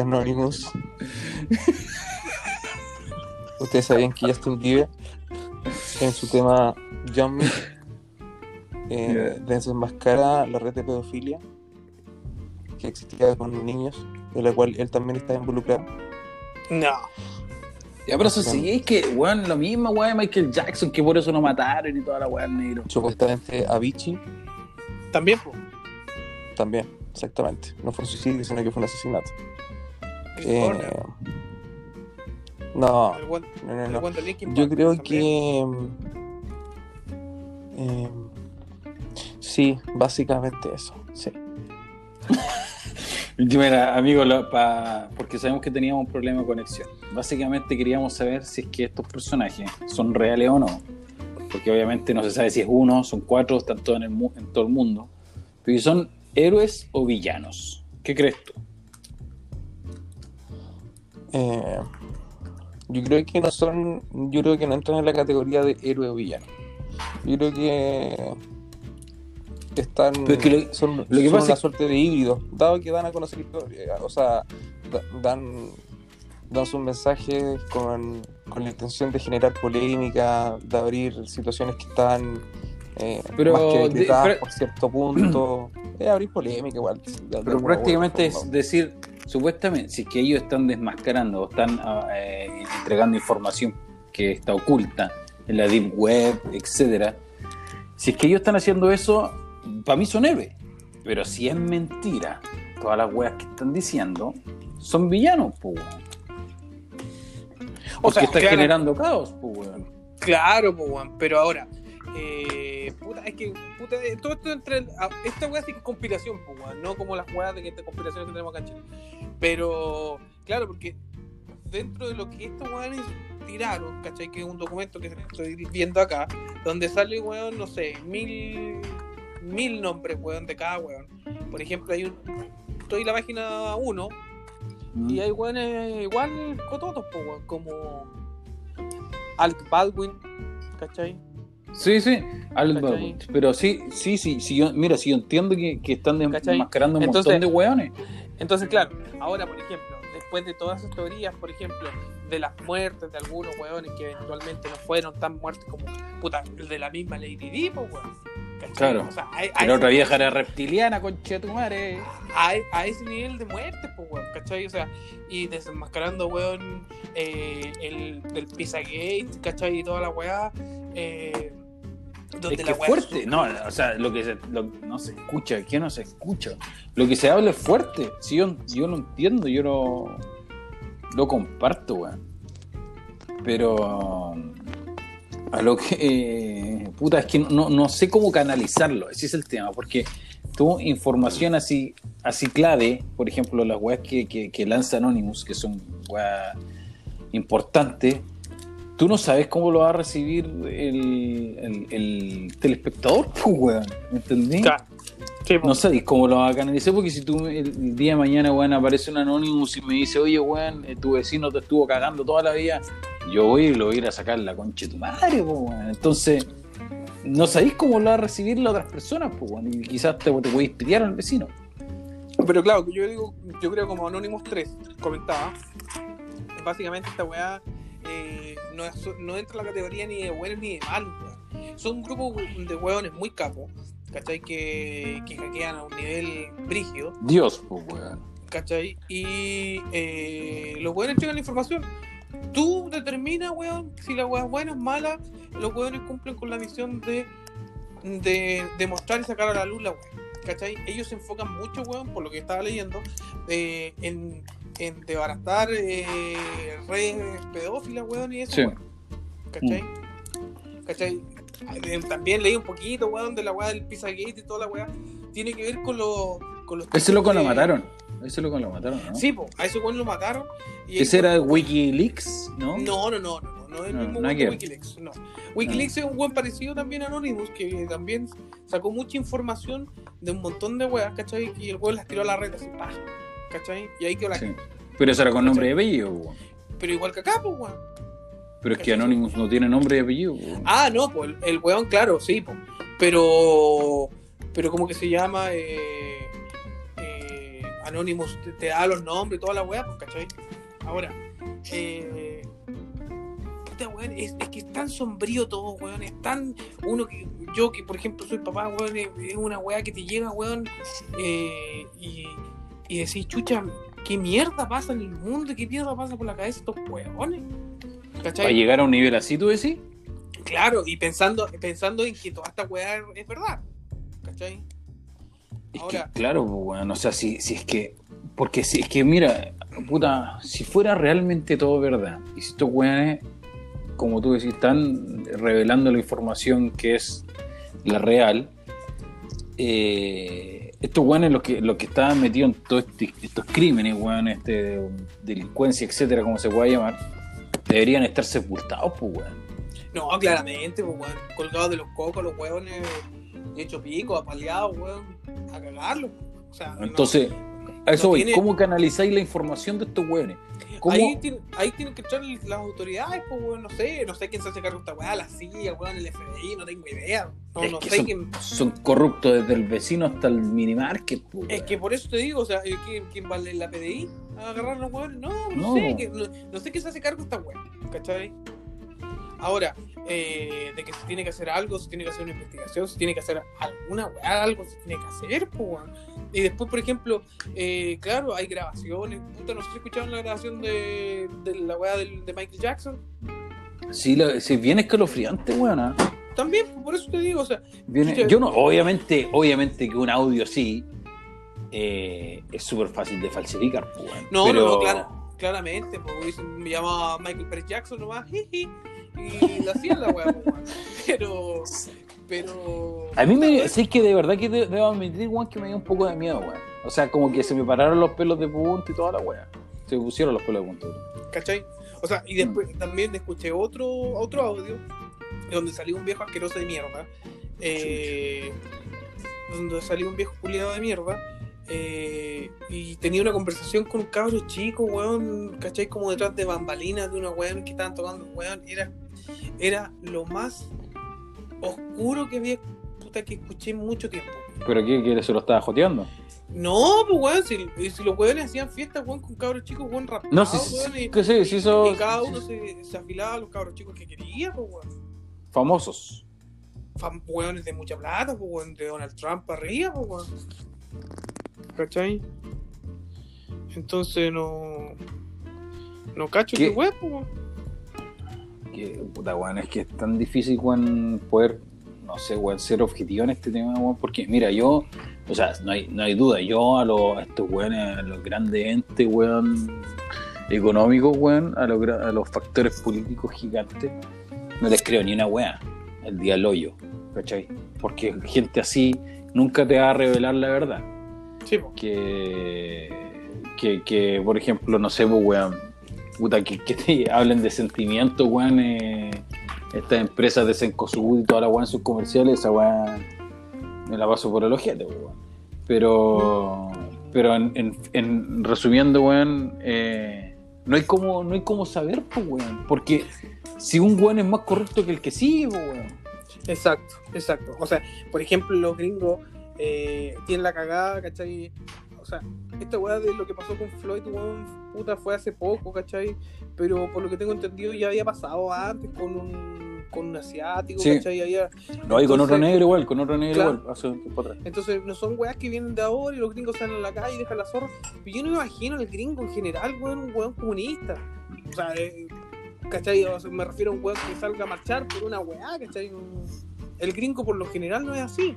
Soy Anonymous. Ustedes sabían que Justin Bieber en su tema Jump Me eh, desenmascara la red de pedofilia que existía con niños, de la cual él también está involucrado. No. Ya, pero eso sí, es que, weón, lo mismo, weón, Michael Jackson, que por eso lo mataron y toda la weón negro. Supuestamente Avicii También, pues. también, exactamente. No fue un suicidio, sino que fue un asesinato. Eh, no, no, no, Yo creo que. eh, sí, básicamente eso. Sí. Mira, amigo, lo- pa- porque sabemos que teníamos un problema de conexión. Básicamente queríamos saber si es que estos personajes son reales o no. Porque obviamente no se sabe si es uno, son cuatro, están todos en, el en todo el mundo. Pero si son héroes o villanos. ¿Qué crees tú? Eh, yo creo que no son. Yo creo que no entran en la categoría de héroe o villano. Yo creo que. están Pero es que lo- son, lo que son pasa una es- suerte de híbrido, dado que dan a conocer historia, o sea, da- dan, dan sus mensajes con, con la intención de generar polémica, de abrir situaciones que están eh, Pero más que de- pero- por cierto punto, es abrir polémica igual. de- Pero prácticamente es forma. decir, supuestamente, si es que ellos están desmascarando o están ah, eh, entregando información que está oculta en la deep web, etcétera, si es que ellos están haciendo eso, para mí son héroes. Pero si es mentira, todas las weas que están diciendo son villanos, pues. O sea, están claro- generando caos, pues. Claro, pues, pero ahora, eh, puta, es que, puta, eh, todo esto entre, el- a- esta weá sí que es conspiración, pues, weón, no como las weas de que esta conspiraciones que tenemos acá en Chile. Pero, claro, porque dentro de lo que estos weones tiraron, ¿cachai? Que es un documento que estoy viendo acá, donde sale, weón, no sé, mil, mil nombres, weón, de cada weón. Por ejemplo, hay un, estoy en la página 1 y hay weones igual cototos, pues, weón, como Alec Baldwin, ¿cachai? Sí, sí. Pero sí, sí, sí, sí yo, mira, si yo entiendo que, que están desmascarando un Entonces- montón de weones. Entonces, claro, ahora, por ejemplo, después de todas esas teorías, por ejemplo, de las muertes de algunos weones que eventualmente no fueron tan muertos como, puta, el de la misma Lady Di, pues. Claro. O sea, la ese- otra vieja era reptiliana, conchetumare. a, a ese nivel de muerte, pues, weón, ¿cachai? O sea, y desenmascarando, weón, eh, el del Pizzagate, ¿cachai? Y toda la weá. Eh, donde Es que fuerte, no, o sea, lo que se, lo- no se escucha, ¿qué no se escucha? Lo que se habla es fuerte, sí, yo, yo lo entiendo, yo lo, lo comparto, weón. Pero a lo que, eh, puta, es que no, no sé cómo canalizarlo, ese es el tema, porque tuvo información así, así clave, por ejemplo, las weas que, que, que lanza Anonymous, que son weas importantes, tú no sabes cómo lo va a recibir el, el, el telespectador, pues, weón. ¿Me entendí? Claro. Sí, No sabéis cómo lo va a canalizar, porque si tú el, día de mañana, weón, aparece un Anonymous y me dice, oye, weón, eh, tu vecino te estuvo cagando toda la vida, yo voy y lo voy a ir a sacar la concha de tu madre, pues, weón. Entonces, no sabéis cómo lo va a recibir las otras personas, pues, weón. Y quizás te, te podéis pelear al vecino. Pero claro, yo digo, yo creo como Anonymous 3 comentaba, básicamente esta weá eh, no, es- no entra en la categoría ni de buenos ni de malos, weón. Son un grupo de weones muy capos, ¿cachai? Que, que hackean a un nivel brígido, Dios, pues, weón. ¿cachai? Y eh, los weones entregan la información. Tú determinas, weón, si la weá es buena o mala. Los weones cumplen con la misión de, de, de mostrar y sacar a la luz la weá. ¿Cachai? Ellos se enfocan mucho, weón, por lo que estaba leyendo, eh, en, en desbaratar eh, redes pedófilas, weón, y eso, Sí. weón. ¿Cachai? ¿Cachai? Eh, También leí un poquito, weón, de la weá del Pizzagate y toda la weá. Tiene que ver con, lo, con los... Ese loco lo de- mataron. Ese loco lo mataron, ¿no? Sí, po, a ese weón lo mataron. Y Ese era Wikileaks, ¿no? no, no, no, no, no es el No, mismo que. Wikileaks, no. Wikileaks es un buen parecido también a Anonymous, que también sacó mucha información de un montón de weas, ¿cachai? Y el weón las tiró a la red así, ¡pah! ¿Cachai? Y ahí quedó la Sí. Pero eso era con nombre y apellido, weón. Pero igual que acá, pues, weón. Pero es que Anonymous no tiene nombre y apellido, weón. Ah, no, pues el, el weón, claro, sí, pues. Pero, pero como que se llama eh, eh, Anonymous, te, te da los nombres toda la wea, pues, ¿cachai? Ahora, eh, weón, es, es que es tan sombrío todo, weón, es tan, uno que, yo que por ejemplo soy papá, weón, es, es una wea que te llega, weón, eh, y, y decís, chucha, ¿qué mierda pasa en el mundo? ¿Qué mierda pasa por la cabeza de estos weones? ¿Cachai? Para llegar a un nivel así, tú decís. Claro, y pensando, pensando en que toda esta weá es verdad. ¿Cachai? Es Ahora- que, claro, pues, weón, o sea, si, si es que. Porque si es que, mira, puta, si fuera realmente todo verdad, y si estos weones, como tú decís, están revelando la información que es la real, eh, estos weones, los que, los que estaban metidos en todos este- estos crímenes, weón, este, delincuencia, etcétera, como se pueda llamar, deberían estar sepultados, pues, weón. No, claramente, pues, weón. Colgados de los cocos, los weones hecho pico, apaleados, weón. A cagarlo. O sea, no- Entonces, A eso No voy. tiene- ¿Cómo canalizáis la información de estos weones? ¿Cómo? Ahí, tiene- ahí tienen que entrar las autoridades, pues, weón, no sé, no sé quién se hace cargo de esta weá, la CIA, weón, el FBI, no tengo idea. No, Es no que sé son, quién. son corruptos desde el vecino hasta el minimarket. po, Es que por eso te digo, o sea, eh, ¿quién, quién va a la PDI a agarrar los weones? No, no, No. sé, que, no, no sé quién se hace cargo de esta weá, ¿cachai? Ahora, eh, de que se tiene que hacer algo, se tiene que hacer una investigación, se tiene que hacer alguna weá, algo se tiene que hacer, pues, weón. Y después, por ejemplo, eh, claro, hay grabaciones. Puta, no sé si escucharon la grabación de, de la weá del- de Michael Jackson. Sí, la- sí, viene escalofriante, weón. ¿ah? También, por eso te digo, o sea, Viene- Chucha. yo no, obviamente, obviamente que un audio así eh, es súper fácil de falsificar, weón. no, Pero- no, no, clara- claramente, pues me llamaba Michael Pérez Jackson nomás, jiji, y la hacían la weá, pero, pero. A mí me, sí que de verdad que de- debo admitir, weón, que me dio un poco de miedo, weón. O sea, como que se me pararon los pelos de punta y toda la weá. Se me pusieron los pelos de punta. ¿Cachai? O sea, y después también escuché otro, otro audio donde salió un viejo asqueroso de mierda. eh, donde salió un viejo culiado de mierda. Eh, y tenía una conversación con un cabro chico, weón, ¿cachai? Como detrás de bambalinas de una weón que estaban tocando, weón. Era, era lo más oscuro que había, puta, que escuché en mucho tiempo. ¿Pero qué? ¿Que se lo estaba joteando? No, pues weón, si, si los weones hacían fiestas, weón, con cabros chicos, weón, rapados, No, weón, sí, y- que sí, sí, y- eso- y cada uno se, se afilaba a los cabros chicos que quería, pues, weón. Famosos. Fan, weones de mucha plata, pues, weón, de Donald Trump arriba, pues, weón. ¿Cachai? Entonces no. No cacho ¿Qué? weón. Que, puta, weón, es que es tan difícil, weón, poder, no sé, weón, ser objetivo en este tema, weón, porque, mira, yo, o sea, no hay, no hay duda, yo a, los, a estos weones, a los grandes entes, weón, económicos, weón, a los, a los factores políticos gigantes, no les creo ni una weá, el día del hoyo, ¿cachai? Porque gente así nunca te va a revelar la verdad Sí, que, que, que, por ejemplo, no sé, pues, weón, puta, que, que te hablen de sentimientos, weón, eh, estas empresas de Sencosud y toda la weón en sus comerciales, esa weón me la paso por el ojete, weón. Pero, pero en, en- en resumiendo, weón, eh, no hay como, no hay como saber, pues, weón, porque si un weón es más corrupto que el que sigue, weón. Exacto, exacto. O sea, por ejemplo, los gringos eh, tienen la cagada, ¿cachai? O sea, esta weá de lo que pasó con Floyd, weón, puta, fue hace poco, ¿cachai? Pero por lo que tengo entendido ya había pasado antes con un, con un asiático, Sí. ¿cachai? Había- No, y con otro negro igual, con otro negro Claro. igual, hace un tiempo atrás. Entonces no son weas que vienen de ahora y los gringos salen a la calle y dejan la zorra. Pero yo no me imagino al gringo en general, weón, un weón comunista. O sea, eh, ¿cachai? O sea, me refiero a un weón que salga a marchar por una weá, ¿cachai? El gringo por lo general no es así,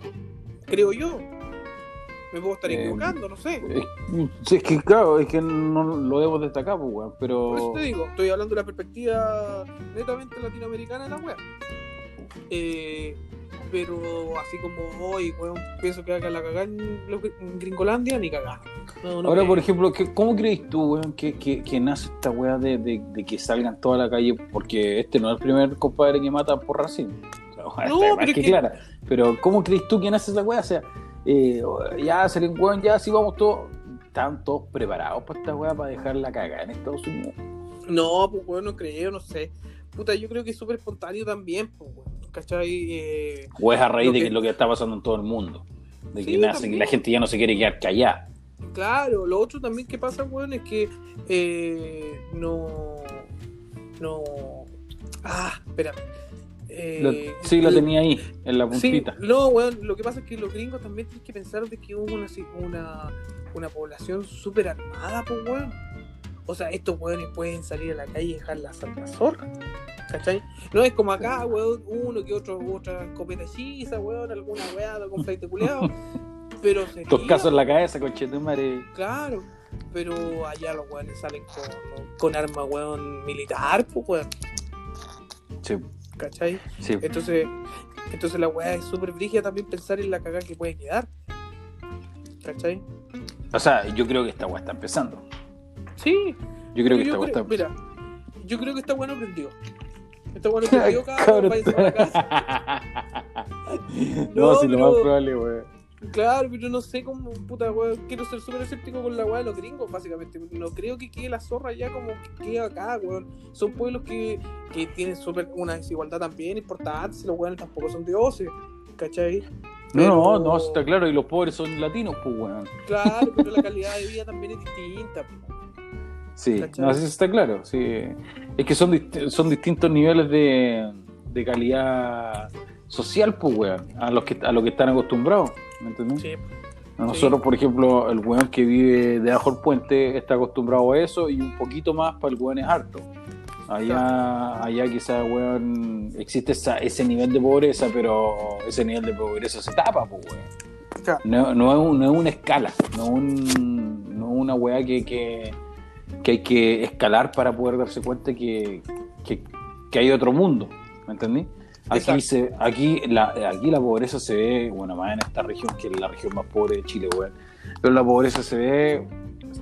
creo yo. Me puedo estar Eh, equivocando, no sé. Es, es que, claro, es que no lo debo destacar, pues, weón, Por eso pero... te digo, estoy hablando de la perspectiva netamente latinoamericana de la wea. Eh, pero así como hoy, weón, pienso que haga la cagada en, Gringolandia, ni cagada. No, no Ahora, creo. por ejemplo, ¿qué- ¿cómo crees tú, weón, que, que, que nace esta weá de, de, de que salgan toda la calle? Porque este no es el primer compadre que mata por racismo. No, pero que clara. Pero, ¿cómo crees tú que nace esa weá? O sea, eh, ya salen weón, ya así vamos todos. ¿Están todos preparados para esta weá, para dejar la cagada en Estados Unidos? No, pues weón, no creo, no sé. Puta, yo creo que es súper espontáneo también, pues weón. ¿Cachai? Eh, ¿O es a raíz de que- lo que está pasando en todo el mundo? De que Sí, nace, la gente ya no se quiere quedar callada. claro, lo otro también que pasa, weón, es que eh, no. No. Ah, espérame. Eh, Lo- sí, lo el- tenía ahí, en la Sí, puntita. no, weón, lo que pasa es que los gringos también tienen que pensar de que hubo una, una, una población súper armada, pues, weón. O sea, estos weones pueden salir a la calle y dejar la santa zorra. ¿Cachai? No es como acá, weón, uno que otro, otra escopeta hechiza, weón, alguna weá con flight de culeado. Pero sería, Dos casos en la cabeza, conchetumare. Claro, pero allá los weones salen con, con arma, weón, militar, pues, weón. Sí, ¿Cachai? sí. Entonces, entonces la weá es súper brígida también pensar en la cagada que puede quedar. ¿Cachai? O sea, yo creo que esta weá está empezando. Sí. Yo creo que yo esta weá está Mira, yo creo que está bueno aprendió. Está bueno aprendió, cabrón. Cabrón. váyanse para la casa. no, No, si lo pero- más probable, weón. Claro, pero no sé cómo, puta, weón, quiero ser súper escéptico con la weá de los gringos, básicamente. No creo que quede la zorra ya como que quede acá, weón. Son pueblos que, que tienen súper una desigualdad también importante, si los weones tampoco son dioses, ¿cachai? No, no, no, está claro, y los pobres son latinos, pues, weón. Claro, pero la calidad de vida también es distinta. po. Sí, no, eso está claro, sí. Es que son, dist- son distintos niveles de, de calidad social, pues, weón, a los que, a lo que están acostumbrados, ¿me entendés? Sí, A Nosotros, por ejemplo, el weón que vive debajo del puente está acostumbrado a eso y un poquito más para el weón es harto. Allá, allá quizás, weón, existe esa- ese nivel de pobreza, pero ese nivel de pobreza se tapa, pues, weón. No, no es, un- no es una escala, no es un- no es una weá que, que, que hay que escalar para poder darse cuenta que, que, que hay otro mundo, ¿me entendí? Aquí, se, aquí, la, aquí la pobreza se ve, bueno, más en esta región, que es la región más pobre de Chile, weón. Pero la pobreza se ve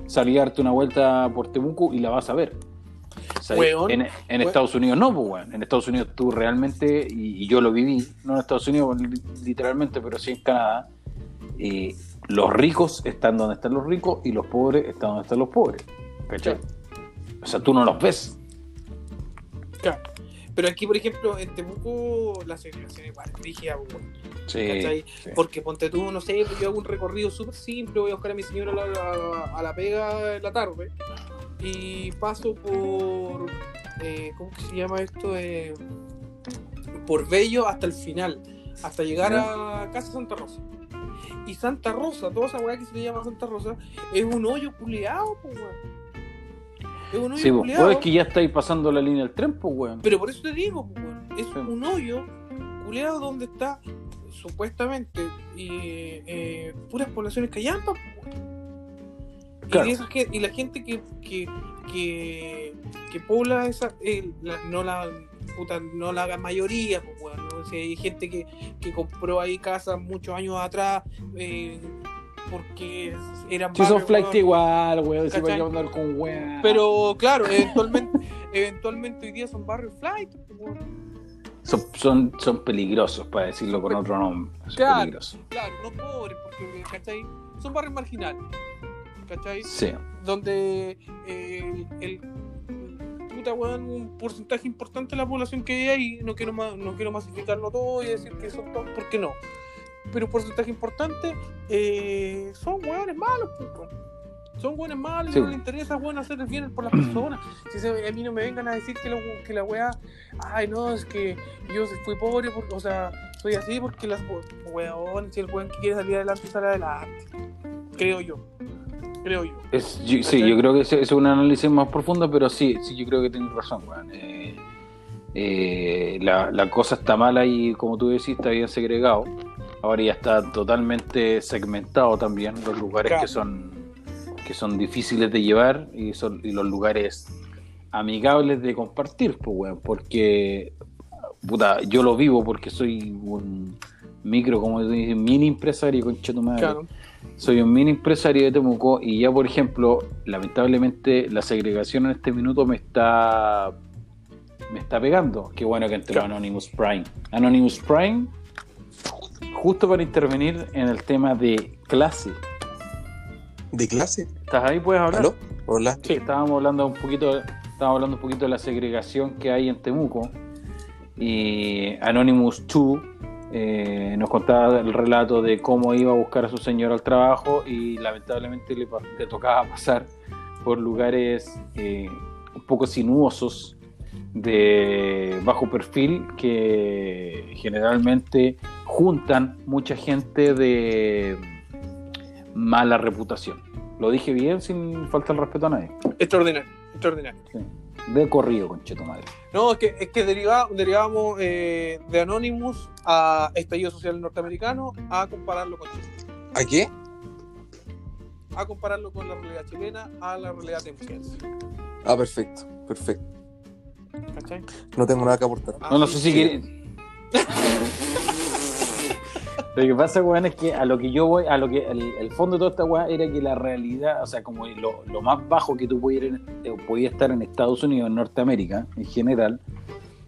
salir a darte una vuelta por Temuco y la vas a ver. O sea, Weón, en, en weón. Estados Unidos no, pues, weón. En Estados Unidos tú realmente, y, y yo lo viví, no en Estados Unidos li- literalmente, pero sí en Canadá, eh, los ricos están donde están los ricos y los pobres están donde están los pobres. ¿Cachai? O sea, tú no los ves. Claro. Pero aquí, por ejemplo, en Temuco, la segregación igual es rígida, weón. Sí. Sí. Porque ponte tú, no sé, yo hago un recorrido súper simple, voy a buscar a mi señora a la, a- a la pega en la tarde y paso por, eh, ¿cómo que se llama esto? Eh, por Bello hasta el final, hasta llegar a Casa Santa Rosa. Y Santa Rosa, toda esa weá que se le llama Santa Rosa, es un hoyo culeado, pues weón. Es un hoyo Sí, pues es que ya estáis pasando la línea del tren, pues, weón. Pero por eso te digo, pues, weón, es Sí. un hoyo culeado donde está supuestamente y, eh, puras poblaciones callampas, pues, weón. Y, Claro. y la gente que, que, que, que pobla esa, eh, la- no la puta, no la mayoría, pues, weón, ¿no? O sea, hay gente que, que compró ahí casas muchos años atrás eh, porque eran Si son flight igual, weón, vais a andar con weón. pero claro, eventualmente, eventualmente hoy día son barrios flight, pues, weón. Son, son, son peligrosos, para decirlo con otro nombre. Son Claro. peligrosos. Claro, no pobres, porque, ¿cachai? Son barrios marginales, ¿cachai? Sí. Donde eh, el, puta weón, un porcentaje importante de la población que hay ahí, no quiero, no quiero masificarlo todo y decir que son todos, porque no. Pero un porcentaje importante eh, son weones malos, weón. Son buenos malos Sí. y no les interesa bueno hacer el bien por las personas. Si se- a mí no me vengan a decir que la, que la weá, ay no, es que yo fui pobre, porque, o sea, soy así porque las weón, si el weón que quiere salir adelante sale adelante. Creo yo. Creo yo. Es, yo- sí, yo creo que ese es un análisis más profundo, pero sí, sí, yo creo que tienes razón, weón. Eh, eh, la, la cosa está mala y, como tú decís, está bien segregado. Ahora ya está totalmente segmentado también los lugares Claro. que son que son difíciles de llevar y, son, y los lugares amigables de compartir, pues, weón, porque puta, yo lo vivo porque soy un micro, como tú dices, mini empresario, concha tu madre Claro. soy un mini empresario de Temuco y ya por ejemplo lamentablemente la segregación en este minuto me está me está pegando qué bueno que entró Claro. Anonymous Prime Anonymous Prime justo para intervenir en el tema de clase ¿De clase? ¿estás ahí? ¿puedes hablar? ¿Aló? Hola. Sí, estábamos hablando un poquito, estábamos hablando un poquito de la segregación que hay en Temuco. Y Anonymous 2 eh, nos contaba el relato de cómo iba a buscar a su señor al trabajo y lamentablemente le tocaba pasar por lugares eh, un poco sinuosos de bajo perfil que generalmente juntan mucha gente de mala reputación. Lo dije bien sin falta el respeto a nadie. Extraordinario. Extraordinario. De corrido, concheto madre. No, es que, es que deriva- derivamos eh, de Anonymous a estallido social norteamericano a compararlo con Chile. ¿A qué? A compararlo con la realidad chilena a la realidad temuquense. Ah, perfecto, perfecto. ¿Cachai? No tengo nada que aportar. No, no sé si sí. quiere. Lo que pasa, weón, es que a lo que yo voy, a lo que el, el fondo de toda esta weá era que la realidad, o sea, como lo, lo más bajo que tú en- eh, podías estar en Estados Unidos, en Norteamérica, en general,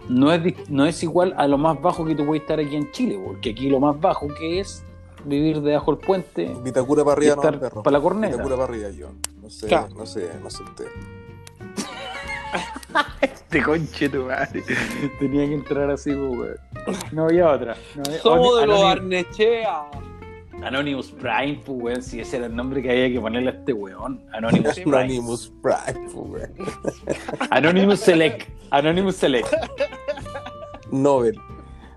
no es, no es igual a lo más bajo que tú puedes estar aquí en Chile, porque aquí lo más bajo que es vivir debajo del puente. Vitacura para arriba, no, perro. pa' la corneta. Vitacura para arriba, yo. No sé, Claro. no sé, no sé usted. Este conche tu madre. Tenía que entrar así, pues, weón. No había otra. No había- Somos de los Arnechea. Anonymous Prime, pues, weón. Si ese era el nombre que había que ponerle a este weón. Anonymous Prime. Anonymous Prime, pues, weón. Anonymous Select. Anonymous Select. Nobel.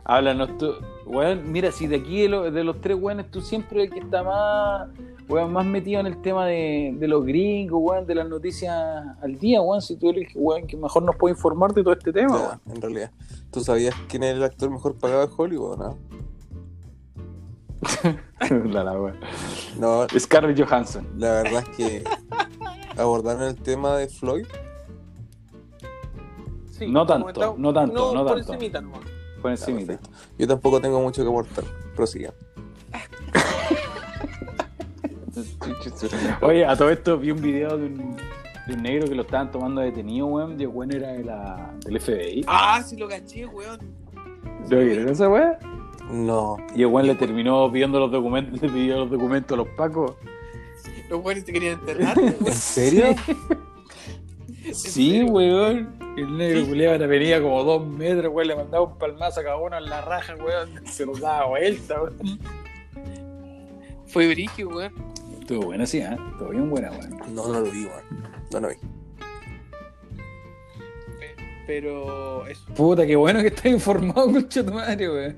Háblanos tú. Weón, mira, si de aquí de, lo- de los tres weones, tú siempre el que está más, weón, más metido en el tema de, de los gringos, weón, de las noticias al día, weón. Si tú eres el weón que mejor nos puede informar de todo este tema, Ya, en realidad. ¿Tú sabías quién es el actor mejor pagado de Hollywood, no? la, la, weón. No, Scarlett Johansson. la verdad es que abordaron el tema de Floyd. Sí, No tanto, no tanto, no por tanto. encimita nomás. Por. Yo tampoco tengo mucho que aportar. Prosigan. Oye, a todo esto vi un video de un, de un negro que lo estaban tomando detenido, weón. Y el weón era de la, del FBI. Ah, sí lo caché, weón. ¿Lo vieron esa weón? No. Y el weón le terminó pidiendo los documentos, le pidió los documentos a los pacos. Los weones te querían enterrar, ¿En serio? Sí, weón. El negro culiado venía como dos metros, weón. Le mandaba un palmazo a cada uno en la raja, weón. Se los daba vuelta, weón. Fue brígido, weón. Estuvo buena, sí, ¿eh? Estuvo bien buena, weón. No, no lo vi, weón. No lo vi. Pe- Pero eso. Puta, qué bueno que estás informado, concha tu madre, weón.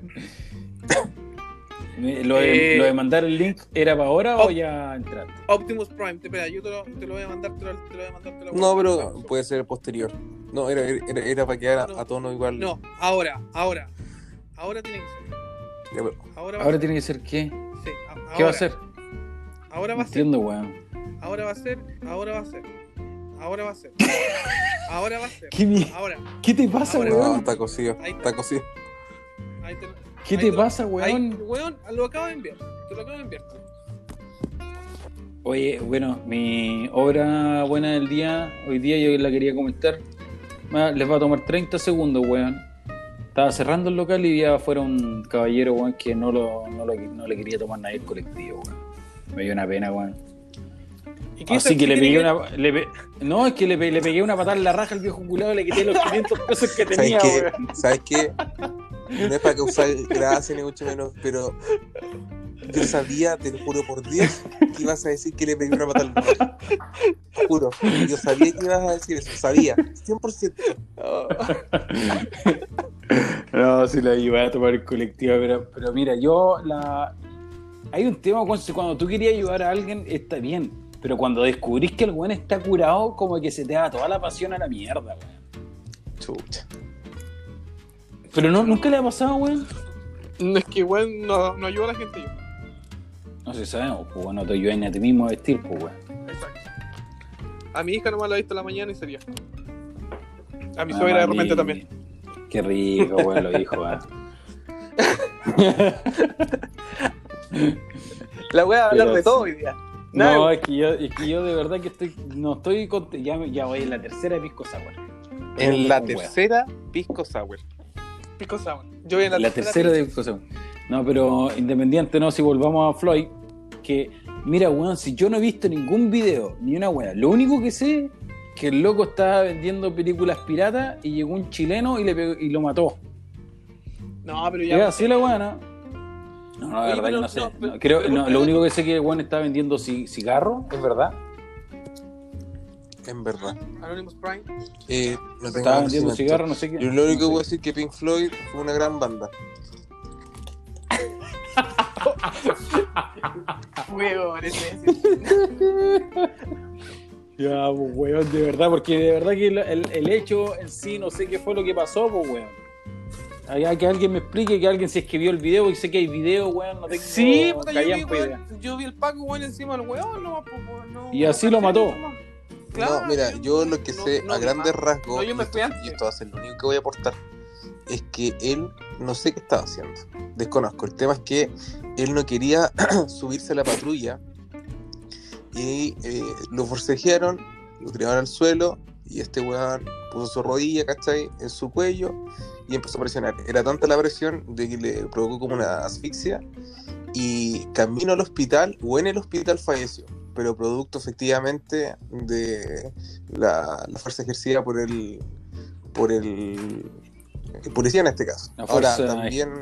Me- ¿Lo de, Eh, lo de mandar el link era para ahora o ya entraste? Optimus Prime, te, espera, yo te lo, te lo voy a mandar, te lo, te lo voy a mandar. Te lo voy a No, pero puede ser posterior. No, era, era, era para quedar a, a tono igual. No, ahora, ahora. Ahora tiene que ser. Ya, pero- Ahora va Ahora a ser. tiene que ser qué? Sí, a- ¿Qué va a ser? Ahora va a ser. entiendo, weón. Ahora va a ser. Ahora va a ser. Ahora va a ser. Ahora va a ser. ¿Qué, Ahora. ¿Qué te pasa, Ahora. No, weón? está cocido. Ahí Está cocido. Ahí te, ¿Qué te pasa, ahí, weón? weón, lo acabo de enviar. Te lo acabo de enviar. Oye, bueno, mi obra buena del día, hoy día yo la quería comentar. Les va a tomar 30 segundos, weón. Estaba cerrando el local y vi afuera un caballero, weón, que no, lo, no, lo- no le quería tomar nadie el colectivo, weón. Me dio una pena, weón. ¿Y qué Así que le qué pegué una. le pe- no, es que le, pe- le pegué una patada en la raja al viejo culado, le quité los 500 pesos que ¿Sabes tenía, qué? weón. ¿Sabes qué? No es para causar gracia ni mucho menos, pero yo sabía, te lo juro por Dios, que ibas a decir que le pegué una patada al perro. Juro, yo sabía que ibas a decir eso, sabía, 100%. No, sí la iba a tomar el colectivo, pero, pero mira, yo la. Hay un tema cuando, cuando tú querías ayudar a alguien, está bien. Pero cuando descubrís que el weón está curado, como que se te da toda la pasión a la mierda, weón. Chucha. Pero no, nunca le ha pasado, weón. No, es que weón no, no ayuda a la gente yo. No sé, sabemos, pues bueno, te ayudas ni a ti mismo a vestir, pues weón. Exacto. A mi hija nomás la he visto en la mañana y sería. A mi Ah, suegra de repente también. Qué rico, weón, lo dijo, weón. La voy a hablar de de todo hoy día. No, es que yo, es que yo de verdad que estoy, no estoy cont- ya, ya voy en la tercera pisco sour. En la tercera, Pisco Sour. Pico Sour. Yo voy en La, la, tercera de pisco sour. No, pero independiente, no, si volvamos a Floyd, que mira, weón, si yo no he visto ningún video, ni una weá, lo único que sé que el loco estaba vendiendo películas piratas y llegó un chileno y, le pegó- y lo mató. No, pero ¿Es ya. así la weá, no? No, la Oye, verdad pero que no sé. no, No, pero- creo, pero no, ¿por lo único que sé que el weón estaba vendiendo ci- cigarro, ¿es verdad? En verdad. Anonymous Prime. Eh, no Estaba vendiendo conocimiento. cigarro, no sé qué. Yo lo único que puedo decir es que Pink Floyd fue una gran banda. Ese Ya, pues, weón, de verdad, porque de verdad que el, el- el hecho en sí, no sé qué fue lo que pasó, pues, weón. Hay que alguien me explique, que alguien se escribió el video, y sé que hay video, weón, no tengo Sí, puta, yo vi, weón, yo vi el Paco, weón, encima del weón, no, weón, no, Y así lo mató. No, mira, yo lo que no- sé no a grandes rasgos, No, yo me fui antes. y esto va a ser lo único que voy a aportar, es que él no sé qué estaba haciendo. Desconozco. El tema es que él no quería subirse a la patrulla y eh, lo forcejearon, lo tiraron al suelo y este weón puso su rodilla, ¿cachai? En su cuello y empezó a presionar. Era tanta la presión de que le provocó como una asfixia y camino al hospital o en el hospital falleció, pero producto efectivamente de la, la fuerza ejercida por el por el, policía en este caso. Ahora también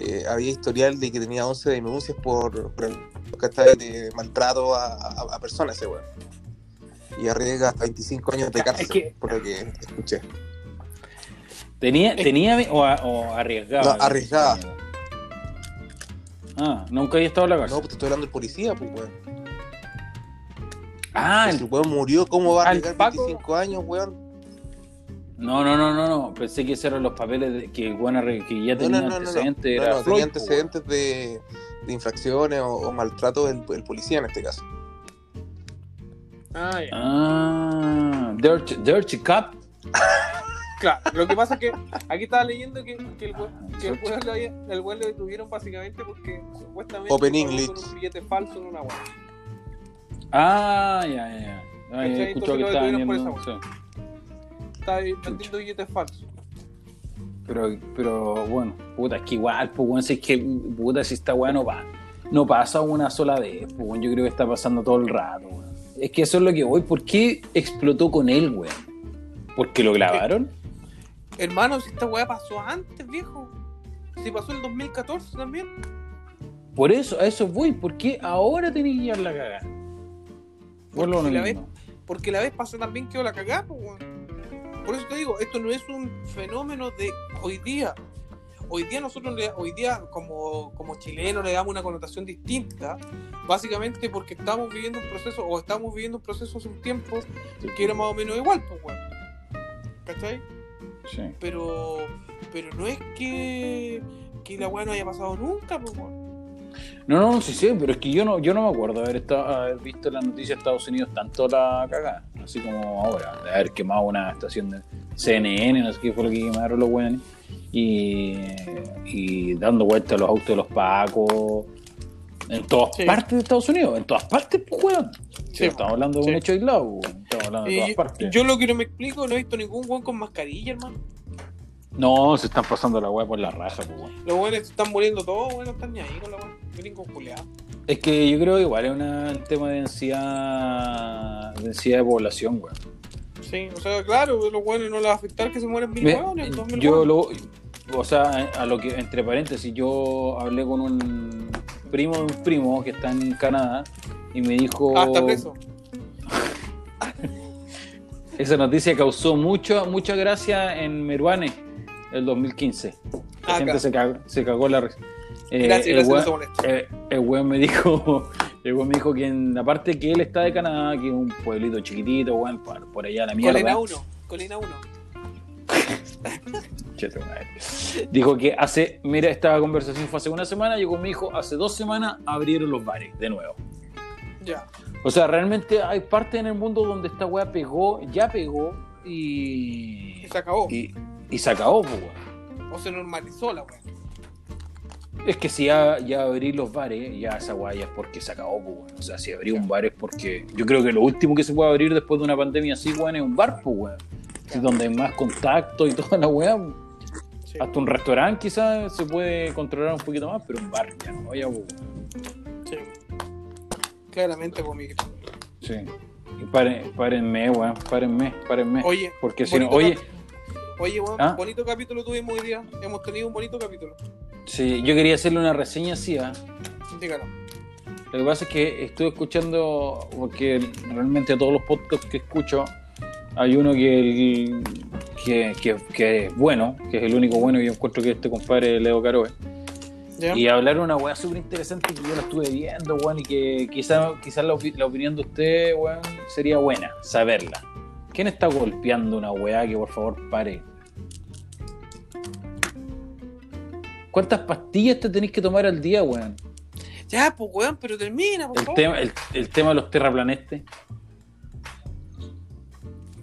eh, había historial de que tenía 11 denuncias por, por el- de maltrato a, a- a personas ese weón. Y arriesga hasta 25 años de es cárcel, que- por lo que escuché. ¿Tenía, Es- tenía o, o arriesgaba? No, arriesgaba. Ah, nunca había estado en la No, cárcel. pues te estoy hablando del policía, pues weón. Ah, Si el- weón murió, ¿cómo va a Paco- 25 años, weón? no, no, no, no, no. Pensé que esos eran los papeles de, que, arre- que ya No, tenía no, no, no, no. antecedentes. No, era no, Floyd, tenía antecedentes de, de infracciones o, o maltrato del el policía en este caso. Ah, ya. Ah, Dirty, Dirty Cup. Claro, lo que pasa es que aquí estaba leyendo que, que el weón que el el lo detuvieron básicamente porque supuestamente Open English. un billete falso en una weá. Ah, ya, ya, ya. Ay, he escuchado que. Estaba ahí vendiendo billetes falsos. Pero, pero bueno, puta, es que igual, pues, weón, si es que, puta, si esta weá no, pa- no pasa una sola vez, pues, yo creo que está pasando todo el rato, weón. Es que eso es lo que voy. ¿Por qué explotó con él, weón? ¿Porque lo grabaron? Hermano, si esta weá pasó antes, viejo. Si pasó en el 2014 también. Por eso, a eso voy. ¿Por qué ahora tenés que llevar la cagada? Si la mismo. Porque la vez pasada también quedó la cagada, pues. Por eso te digo, esto no es un fenómeno de hoy día. Hoy día nosotros, le- hoy día como, como chilenos le damos una connotación distinta, básicamente porque estamos viviendo un proceso, o estamos viviendo un proceso hace un tiempo que era más o menos igual, pues, weón. ¿Cachai? Sí. Pero, pero no es que, que la weá no haya pasado nunca, pues, weón. No, no, sí sé, pero es que yo no, yo no me acuerdo haber, estado, haber visto en las noticias de Estados Unidos tanto la cagada, así como ahora, de haber quemado una estación de CNN, no sé qué fue lo que quemaron los buenos, y, y dando vueltas a los autos de los pacos, en todas Sí. partes de Estados Unidos, en todas partes, pues, weón. Sí, estamos hablando de sí. un hecho aislado, weón. estamos hablando de todas partes. yo lo que no me explico, no he visto ningún weón con mascarilla, hermano. No, se están pasando la weá por la raja, pues, weón. Los weones están muriendo todos, weón, no están ni ahí con la weón. Gringos culiados. Es que yo creo que igual es una- un tema de densidad, densidad de población, weón. Sí, o sea, claro, los weones no les va a afectar que se mueran mil weones, dos mil yo lo, o sea, a lo que, entre paréntesis, yo hablé con un primo de un primo que está en Canadá y me dijo, Ah, está preso. esa noticia causó mucho, mucha gracia en Meruane el 2015. La Ah, gente se, cagó, se cagó la. Eh, Gracias, el gracias, no weón- molesta. eh, el weón me dijo, el weón me dijo que en la parte que él está de Canadá, que es un pueblito chiquitito, weón, por, por allá la mierda. Colina 1, Colina 1. Che, tu madre. Dijo que hace, mira, esta conversación fue hace una semana, llegó mi hijo, hace dos semanas abrieron los bares de nuevo. Ya. O sea, realmente hay parte en el mundo donde esta weá pegó, ya pegó y. Y se acabó. Y, y se acabó, pues, weón. O se normalizó la weón. Es que si ya, ya abrí los bares, ya esa weá ya es porque se acabó, pues, weón. O sea, si abrí un bar es porque. Yo creo que lo último que se puede abrir después de una pandemia así, weón, es un bar, pues, weón. Sí, donde hay más contacto y toda la weá. Sí. Hasta un restaurante quizás se puede controlar un poquito más, pero un bar ya no, ya, pues, weón. sí. Claramente, Miguel. Sí. Y paren, párenme, weón, párenme, párenme. Oye, Porque si no, oye, Oye, weón, ¿Ah? bonito capítulo tuvimos hoy día. Hemos tenido un bonito capítulo. sí, yo quería hacerle una reseña así, ¿ah? Dígalo. Lo que pasa es que estuve escuchando, porque realmente a todos los podcasts que escucho, hay uno que, el- que, que, que es bueno, que es el único bueno que yo encuentro que es este compadre Leo Caroe. ¿Ya? Y hablaron una weá súper interesante que yo la estuve viendo, weón, y que quizás quizá la, la opinión de usted, weón, sería buena, saberla. ¿Quién está golpeando una weá que por favor pare? ¿Cuántas pastillas te tenéis que tomar al día, weón? Ya, pues, weón, pero termina, por El favor. tema, el, el tema de los terraplanestes.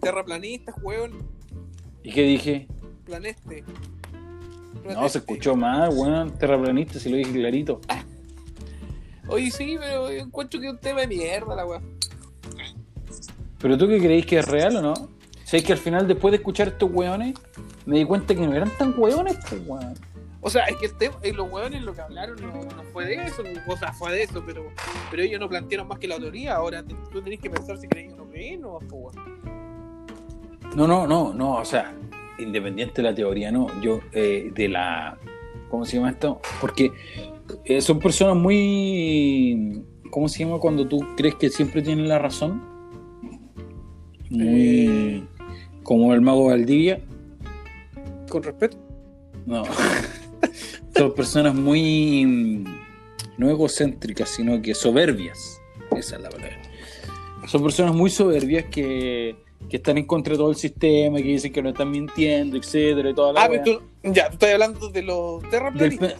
Terraplanistas, weón. ¿Y qué dije? Planeste. No, se escuchó mal, weón. Terraplanistas, si lo dije clarito. Oye, sí, pero yo encuentro que es un tema de mierda la weá. ¿Pero tú qué creéis que es real o no? ¿Sabéis que al final, después de escuchar estos weones, me di cuenta que no eran tan weones, pues, weón. O sea, es que el tema, eh, los hueones lo que hablaron no, no fue de eso, o sea, fue de eso, pero, pero ellos no plantearon más que la teoría. Ahora te- tú tenés que pensar si crees o no crees, no, pues. No, no, no, no, o sea, independiente de la teoría, no, yo, eh, de la, ¿cómo se llama esto? Porque eh, son personas muy, ¿cómo se llama cuando tú crees que siempre tienen la razón? Muy, Eh. como el mago Valdivia, Con respeto. no, son personas muy, no egocéntricas, sino que soberbias, esa es la palabra. Son personas muy soberbias que, que están en contra de todo el sistema, que dicen que no están mintiendo, etcétera, y toda la Ah, pero tú, ya, tú estás hablando de los terraplanistas.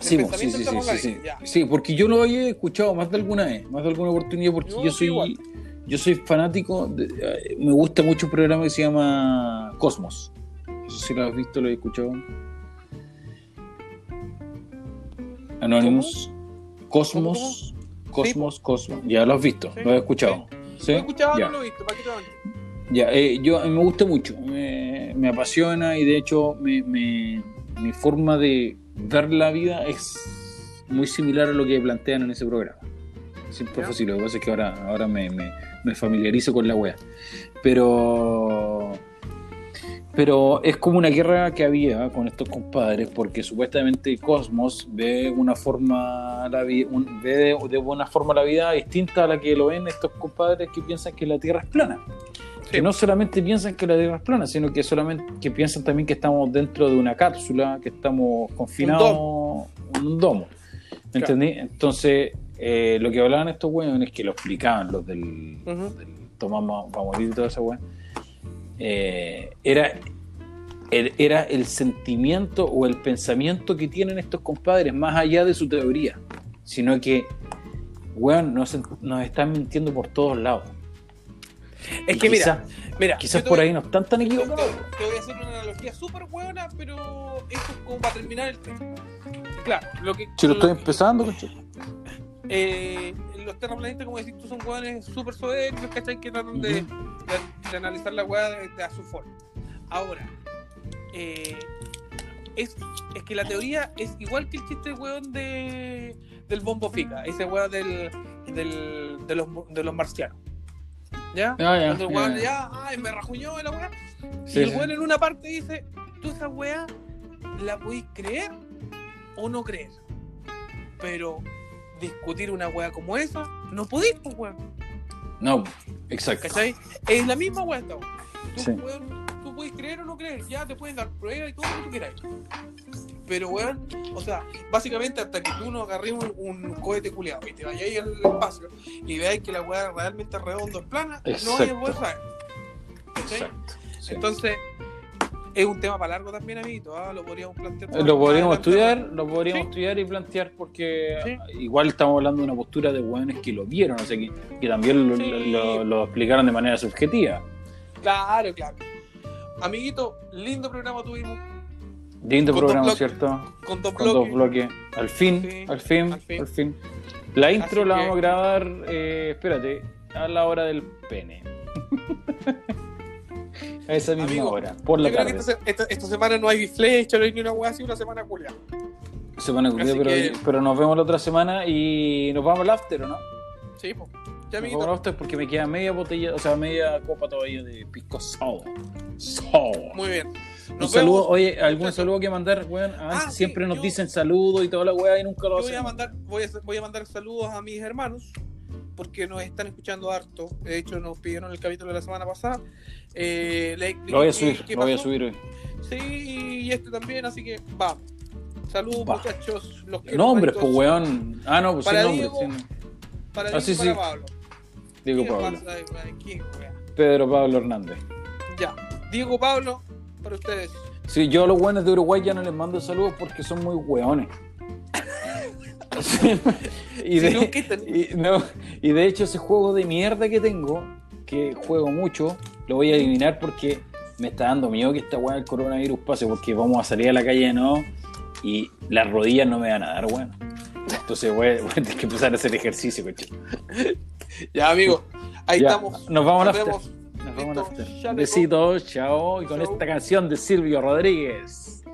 Sí, sí, sí, sí, sí, sí. porque yo lo había escuchado más de alguna vez, más de alguna oportunidad, porque yo sí, soy igual. Yo soy fanático, de- eh, me gusta mucho un programa que se llama Cosmos. No sé si lo has visto, lo he escuchado. Anonymous. Cosmos. Cosmos, Cosmos. Ya lo has visto, Sí, lo he escuchado. ¿Sí? Lo he escuchado, Ya. no lo he visto. Ya, eh, yo me gusta mucho, me, me apasiona y de hecho me- me- mi forma de ver la vida es muy similar a lo que plantean en ese programa. Siempre fue así, lo que pasa es que ahora, ahora me, me- me familiarizo con la wea. Pero, pero es como una guerra que había con estos compadres porque supuestamente Cosmos ve una forma la vi- un- ve de, de una forma la vida distinta a la que lo ven estos compadres que piensan que la Tierra es plana que no solamente piensan que la Tierra es plana, sino que solamente que piensan también que estamos dentro de una cápsula, que estamos confinados en un domo. ¿Me Claro. entendí? Entonces, eh, lo que hablaban estos weones, que lo explicaban los del, Ujú. del Tomás y toda esa weá, eh, era, el- era el sentimiento o el pensamiento que tienen estos compadres, más allá de su teoría, sino que, weón, nos, nos están mintiendo por todos lados. Es Y que quizá- mira, mira, Quizás por voy- ahí no están tan te- equivocados. te voy a hacer una analogía súper buena, pero esto es como para terminar el tema. Claro, lo que. Si lo estoy empezando, ¿cachai? Eh, los terraplanistas, como decís tú, son hueones súper soberbios, ¿cachai? Que tratan de, de- de analizar la hueá a su forma. Ahora, eh, es, es que la teoría es igual que el chiste hueón de, del bombo fica, ese hueón del, del, de, los, de los marcianos. ¿Ya? Ah, Cuando el hueón ya. ya, ay, me rajuñó la hueá. Sí, y el hueón en una parte dice, tú esa hueá la podéis creer o no creer. Pero discutir una hueá como esa, no podéis, pues, weón. No, exacto. ¿Cachai? Es la misma hueá esta. Tú, Sí. weón, tú puedes creer o no creer, ya te pueden dar pruebas y todo lo que tú quieras. Pero, weón, o sea, básicamente hasta que tú no agarres un, un cohete culiado y te vayáis al espacio y veáis que la hueá realmente es redonda, plana, no Exacto. hay a poder saber. ¿Cachai? Exacto. sí. Entonces, es un tema para largo también, amiguito. ¿ah? Lo podríamos plantear. Lo podríamos estudiar, lo podríamos Sí. estudiar y plantear porque Sí. igual estamos hablando de una postura de hueones que lo vieron, o sea, que, que también lo, Sí. lo- lo explicaron de manera subjetiva. Claro, claro. Amiguito, lindo programa tuvimos Lindo Con programa, bloques. ¿cierto? con dos Con dos bloques. bloques. Al fin, al fin, al fin. al fin. La intro Así la que- vamos a grabar, eh, espérate, a la hora del pene. a esa misma Amigo, hora, por la tarde. esta, esta- esta semana no hay flecha, no hay ni una hueá así, una semana culia. Semana culiada, Así pero, que- pero nos vemos la otra semana y nos vamos al after, ¿o no? Sí, pues. Ya, Nos vamos al after porque me queda media botella, o sea, media copa todavía de pisco sour. Sour. Muy bien. Un Nos saludo, vemos. oye, algún saludo que mandar, weón. Ah, Ah, sí, siempre nos yo- dicen saludos y toda la weá y nunca lo Yo voy a hacen. mandar, voy a, voy a mandar saludos a mis hermanos porque nos están escuchando harto. De hecho, nos pidieron el capítulo de la semana pasada. Eh, le Lo voy a subir, lo voy a subir hoy. Sí, y este también, así que vamos. Saludos, muchachos. Los quiero, Nombres, pues weón. Ah, no, pues sin Para nombres. Diego, sin- Para Ah, sí, para sí. Pablo. Diego ¿Quién Pablo. Pedro Pablo Hernández. Ya. Diego Pablo, para ustedes. Sí, yo a los weones de Uruguay ya no les mando saludos porque son muy weones. Y, de, y, no, y de hecho ese juego de mierda que tengo, que juego mucho, lo voy a eliminar porque me está dando miedo que esta weá del coronavirus pase porque vamos a salir a la calle nuevo y las rodillas no me van a dar, weón. Entonces voy, a- voy a tener que empezar a hacer ejercicio, coche. Ya, amigo. Ahí Ya, estamos. Nos vamos Nos after. vemos. Nos Besitos, chao. Y con Chao. esta canción de Silvio Rodríguez.